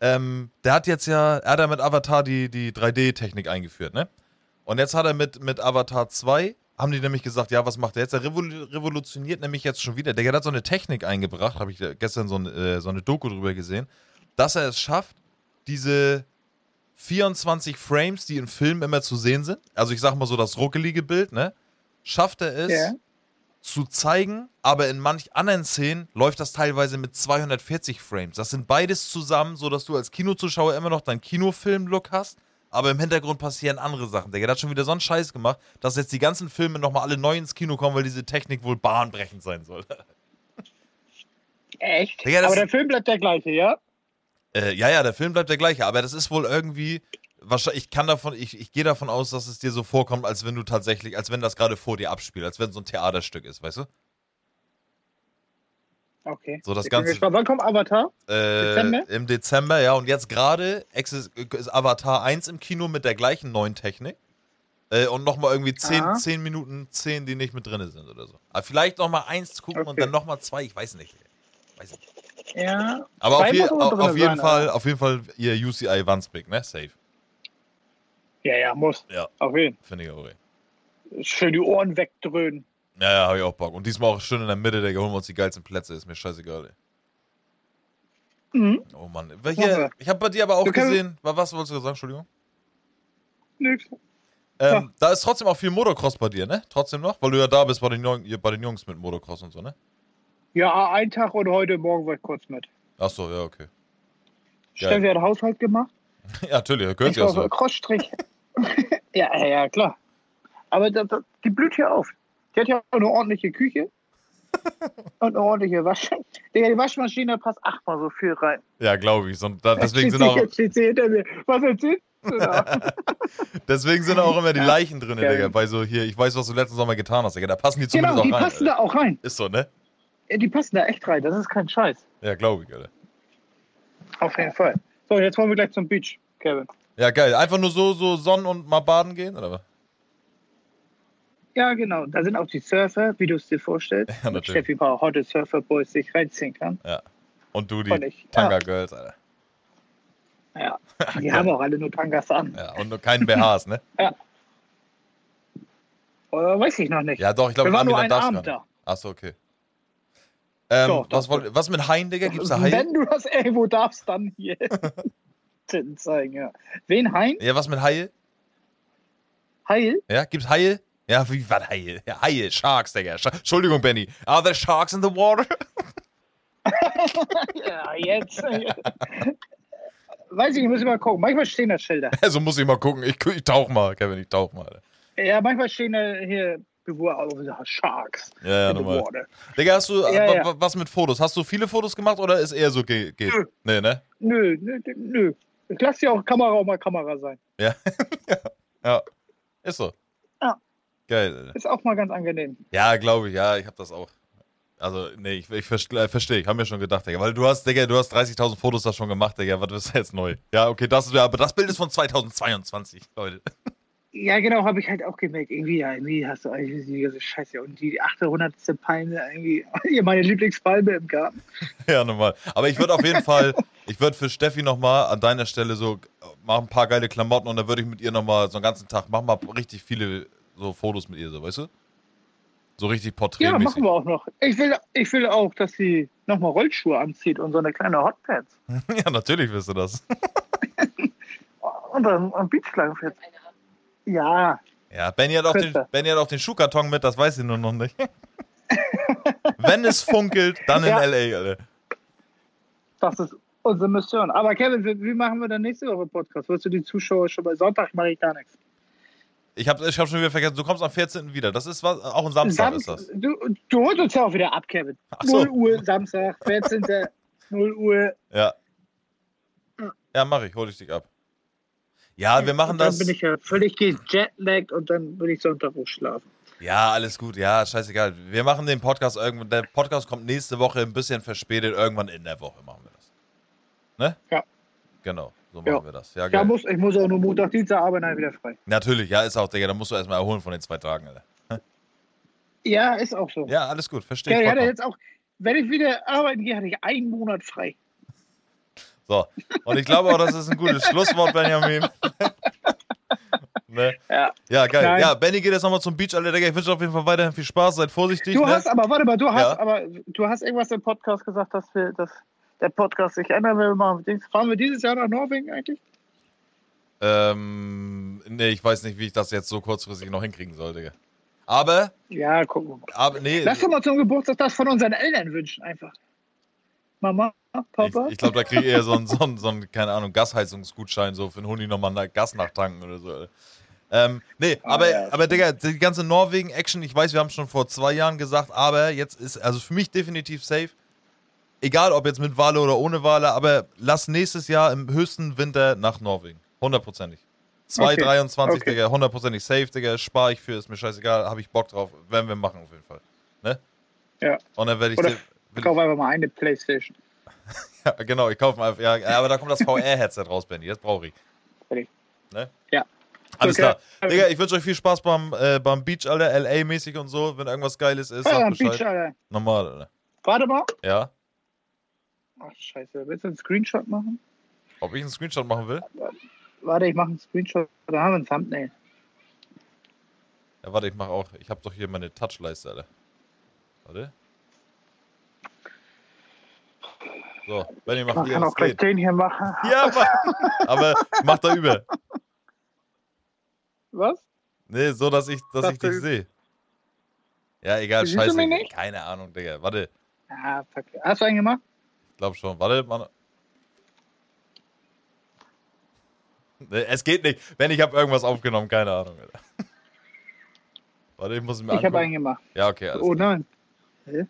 ähm, der hat jetzt ja, er hat ja mit Avatar die, die 3D-Technik eingeführt, ne? Und jetzt hat er mit, mit Avatar 2, haben die nämlich gesagt, ja, was macht er jetzt? Er revol revolutioniert nämlich jetzt schon wieder. Der hat so eine Technik eingebracht, habe ich gestern so, ein, äh, so eine Doku drüber gesehen, dass er es schafft, diese 24 Frames, die im Film immer zu sehen sind, also ich sag mal so das ruckelige Bild, ne? Schafft er es Ja. Zu zeigen, aber in manch anderen Szenen läuft das teilweise mit 240 Frames. Das sind beides zusammen, so dass du als Kinozuschauer immer noch deinen Kinofilm-Look hast, aber im Hintergrund passieren andere Sachen. Der hat schon wieder so einen Scheiß gemacht, dass jetzt die ganzen Filme nochmal alle neu ins Kino kommen, weil diese Technik wohl bahnbrechend sein soll. Echt? Digga, Aber der Film bleibt der gleiche, ja? Äh, ja, ja, der Film bleibt der gleiche, aber das ist wohl irgendwie. Wahrscheinlich, ich kann davon, ich, ich gehe davon aus, dass es dir so vorkommt, als wenn du tatsächlich, als wenn das gerade vor dir abspielt, als wenn so ein Theaterstück ist, weißt du? Okay. So das Ich Ganze-. Wann kommt Avatar? Äh, Dezember? Im Dezember, ja, und jetzt gerade ist Avatar 1 im Kino mit der gleichen neuen Technik. Äh, und nochmal irgendwie 10, Aha. 10 Minuten, 10, die nicht mit drin sind oder so. Aber vielleicht nochmal eins gucken und Okay. dann nochmal zwei, ich weiß nicht. Weiß nicht. Ja. Aber auf, je, auf, jeden sein, Fall, aber- auf jeden Fall ihr UCI Wandsbek, ne? Safe. Ja, ja, muss. Ja. Auf jeden Finde ich auch. ey. Fall. Schön die Ohren wegdröhnen. Ja, ja, hab ich auch Bock. Und diesmal auch schön in der Mitte, Digga, holen wir uns die geilsten Plätze, ist mir scheißegal, ey. Mhm. Oh Mann. Hier, ich habe bei dir aber auch können- gesehen, wa- was wolltest du sagen, Entschuldigung? Nix. Ähm, Da ist trotzdem auch viel Motocross bei dir, ne? Trotzdem noch? Weil du ja da bist bei den, Jung, bei den Jungs mit Motocross und so, ne? Ja, ein Tag und heute Morgen war ich kurz mit. Achso, ja, okay. Steffi hat Haushalt gemacht. Ja, natürlich, gehört Ich ja so. so Crossstrich. ja, ja, klar. Aber das, das, die blüht hier auf. Die hat ja auch eine ordentliche Küche. und eine ordentliche Waschmaschine. Digga, die Waschmaschine passt achtmal so viel rein. Ja, glaube ich. So, da, deswegen, sind auch. Was da? deswegen sind auch immer die Leichen drin, Ja. Digga. Bei so hier, ich weiß, was du letzten Sommer getan hast, Digga. Da passen die zumindest genau, die auch rein. passen Alter. da auch rein. Ist so, ne? Ja, Die passen da echt rein. Das ist kein Scheiß. Ja, glaube ich, Alter. Auf jeden Fall. So, jetzt wollen wir gleich zum Beach, Kevin. Ja, geil. Einfach nur so, so Sonnen und mal baden gehen, oder was? Ja, genau. Da sind auch die Surfer, wie du es dir vorstellst. Ja, Mit natürlich. Steffi ein paar Hotte Surfer-Boys sich reinziehen kann. Ja. Und du die ich. Tanga Girls, Alter. Ja. Die haben auch alle nur Tangas an. Ja, und nur keinen BHs, ne? Oder weiß ich noch nicht. Ja, doch, ich glaube, Wir waren nur einen Abend da. Achso, okay. Ähm, Doch, was, doch, wollt, was mit Haien, Digga? Gibt's da Haie? Wenn du das irgendwo darfst, dann hier. Titten zeigen, ja. Wen Hein? Ja, was mit Haie? Heil? Ja, gibt's Haie? Ja, wie, was Haie? Ja, Haie, Sharks, Digga. Sch Entschuldigung, Benny. Are there sharks in the water? Ja, jetzt. Weiß ich, ich muss immer gucken. Manchmal stehen da Schilder. Also muss ich mal gucken. Ich, ich tauch mal, Kevin, ich tauch mal. Ja, manchmal stehen da hier auf Sharks Ja, ja, normal. Digga, hast du Ja, ja. wa- was mit Fotos? Hast du viele Fotos gemacht oder ist eher so ge geht? Nö. Nee, ne? Nö, nö, nö. Ich lass ja auch Kamera auch mal Kamera sein. Ja. ja. Ist so. Ja. Geil. Ist auch mal ganz angenehm. Ja, glaube ich, ja, ich habe das auch. Also, nee, ich, ich verstehe, versteh, ich habe mir schon gedacht, Digga, weil du hast, Digga, du hast 30.000 Fotos da schon gemacht, Digga, was ist jetzt neu? Ja, okay, das ist, ja, aber das Bild ist von 2022, Leute. Ja, genau, habe ich halt auch gemerkt. Irgendwie, ja, irgendwie hast du eigentlich die ganze Scheiße. Und die 800. Palme, irgendwie, hier meine Lieblingspalme im Garten. Ja, normal. Aber ich würde auf jeden Fall, ich würde für Steffi nochmal an deiner Stelle so, mach ein paar geile Klamotten und dann würde ich mit ihr nochmal so einen ganzen Tag, mach mal richtig viele so Fotos mit ihr, so, weißt du? So richtig Ja, porträtmäßig. machen wir auch noch. Ich will, ich will auch, dass sie nochmal Rollschuhe anzieht und so eine kleine Hotpants. ja, natürlich wirst du das. Und dann am Beachlang fährt. Ja, Ja, Benny hat, auch den. Benny hat auch den Schuhkarton mit, das weiß ich nur noch nicht. Wenn es funkelt, dann in Ja. L.A., Alter. das ist unsere Mission. Aber Kevin, wie, wie machen wir dann nächste Woche Podcast? Wirst du die Zuschauer schon bei Sonntag mache ich gar nichts. Ich habe ich hab schon wieder vergessen, du kommst am 14. wieder. Das ist was, auch ein Samstag ist das. Du, du holst uns ja auch wieder ab, Kevin. Ach so. 0 Uhr, Samstag, 14. 0 Uhr. Ja. Ja, mach ich, hol ich dich ab. Ja, wir machen Und dann das. bin ich ja völlig gejetlaggt und dann will ich Sonntag auch schlafen. Ja, alles gut. Ja, scheißegal. Wir machen den Podcast irgendwann. Der Podcast kommt nächste Woche ein bisschen verspätet. Irgendwann in der Woche machen wir das. Ne? Ja. Genau, so machen Ja. wir das. Ja, Ja, muss, ich muss auch nur Montag, Dienstag arbeiten, dann wieder frei. Natürlich, ja, ist auch, Digga. Da musst du erstmal erholen von den zwei Tagen, Alter. Ja, ist auch so. Ja, alles gut. Verstehe Ja, ich hatte jetzt auch, wenn ich wieder arbeiten gehe, hatte ich einen Monat frei. So. Und ich glaube auch, das ist ein gutes Schlusswort, Benjamin. ne? Ja. Ja, geil. Nein. Ja, Benny geht jetzt nochmal zum Beach, Alter. Digga, ich wünsche auf jeden Fall weiterhin viel Spaß. Seid vorsichtig. Du ne? hast aber, warte mal, du hast Ja. aber, du hast irgendwas im Podcast gesagt, dass wir, dass der Podcast sich ändern will. Machen. Fahren wir dieses Jahr nach Norwegen eigentlich? Ähm, nee, ich weiß nicht, wie ich das jetzt so kurzfristig noch hinkriegen soll, Digga. Aber, Ja, gucken wir mal. aber, nee. Lass doch mal zum Geburtstag das von unseren Eltern wünschen, einfach. Mama, Ich, Papa. ich glaube, da kriege ich eher so einen, so, einen, so einen, keine Ahnung, Gasheizungsgutschein, so für einen Huni nochmal Gas nachtanken oder so. Ähm, nee, Ah, aber, ja. aber Digga, die ganze Norwegen-Action, ich weiß, wir haben schon vor zwei Jahren gesagt, aber jetzt ist, also für mich definitiv safe. Egal, ob jetzt mit Wale oder ohne Wale, aber lass nächstes Jahr im höchsten Winter nach Norwegen. Hundertprozentig. 223, Okay. Digga, hundertprozentig safe, Digga, spare ich für, ist mir scheißegal, habe ich Bock drauf, werden wir machen auf jeden Fall. Ne? Ja. Und dann werde ich Oder dir- Ich kaufe einfach mal eine Playstation. ja, genau, ich kaufe einfach. Ja, aber da kommt das VR-Headset raus, Benny. Das brauche ich. Ne? Ja. Alles Okay. klar. Digga, ich wünsche euch viel Spaß beim, äh, beim Beach, Alter. LA-mäßig und so. Wenn irgendwas Geiles ist, Ja, Bescheid. Beach, Alter. Normal, Alter. Warte mal. Ja? Ach, scheiße. Willst du einen Screenshot machen? Ob ich einen Screenshot machen will? Warte, ich mache einen Screenshot. Da haben wir ein Thumbnail. Ja, warte, ich mach auch. Ich habe doch hier meine Touchleiste, Alter. Warte. So, Benny, mach Man kann auch gleich den hier machen. Ja, mach. Aber mach da über. Was? Nee, so, dass ich, dass Das ich dich sehe. Ja, egal, Siehst scheiße. Keine Ahnung, Digga. Warte. Ja, fuck. Hast du einen gemacht? Ich glaube schon. Warte, Mann. Nee, Es geht nicht. Wenn ich habe irgendwas aufgenommen, keine Ahnung. Alter. Warte, ich muss mir Ich habe einen gemacht. Ja, okay, alles Oh klar. nein.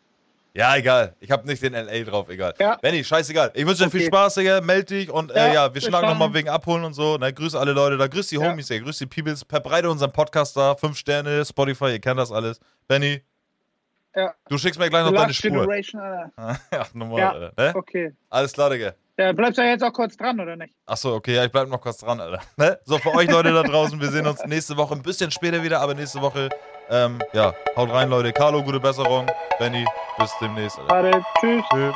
Ja, egal. Ich habe nicht den LA drauf, egal. Ja. Benny, scheißegal. Ich wünsche dir viel Okay. Spaß, Digga. Meld dich und äh, Ja, ja, wir schlagen nochmal wegen Abholen und so. Na, grüß alle Leute da. Grüß die Ja. Homies, ey. Grüß die Peoples. Verbreite unseren Podcast da. Fünf Sterne, Spotify, ihr kennt das alles. Benny, Ja. du schickst mir gleich noch deine Spur. Generation, Alter. ja, normal, Ja. Alter. Ne? Okay. Alles klar, Digga. Ja, bleibst du jetzt auch kurz dran, oder nicht? Achso, okay, ja, ich bleib noch kurz dran, Alter. Ne? So, für euch Leute da draußen, wir sehen uns nächste Woche ein bisschen später wieder, aber nächste Woche, ähm, ja, haut rein, Leute. Carlo, gute Besserung. Benny, bis demnächst, Alter. Tschüss. Tschüss.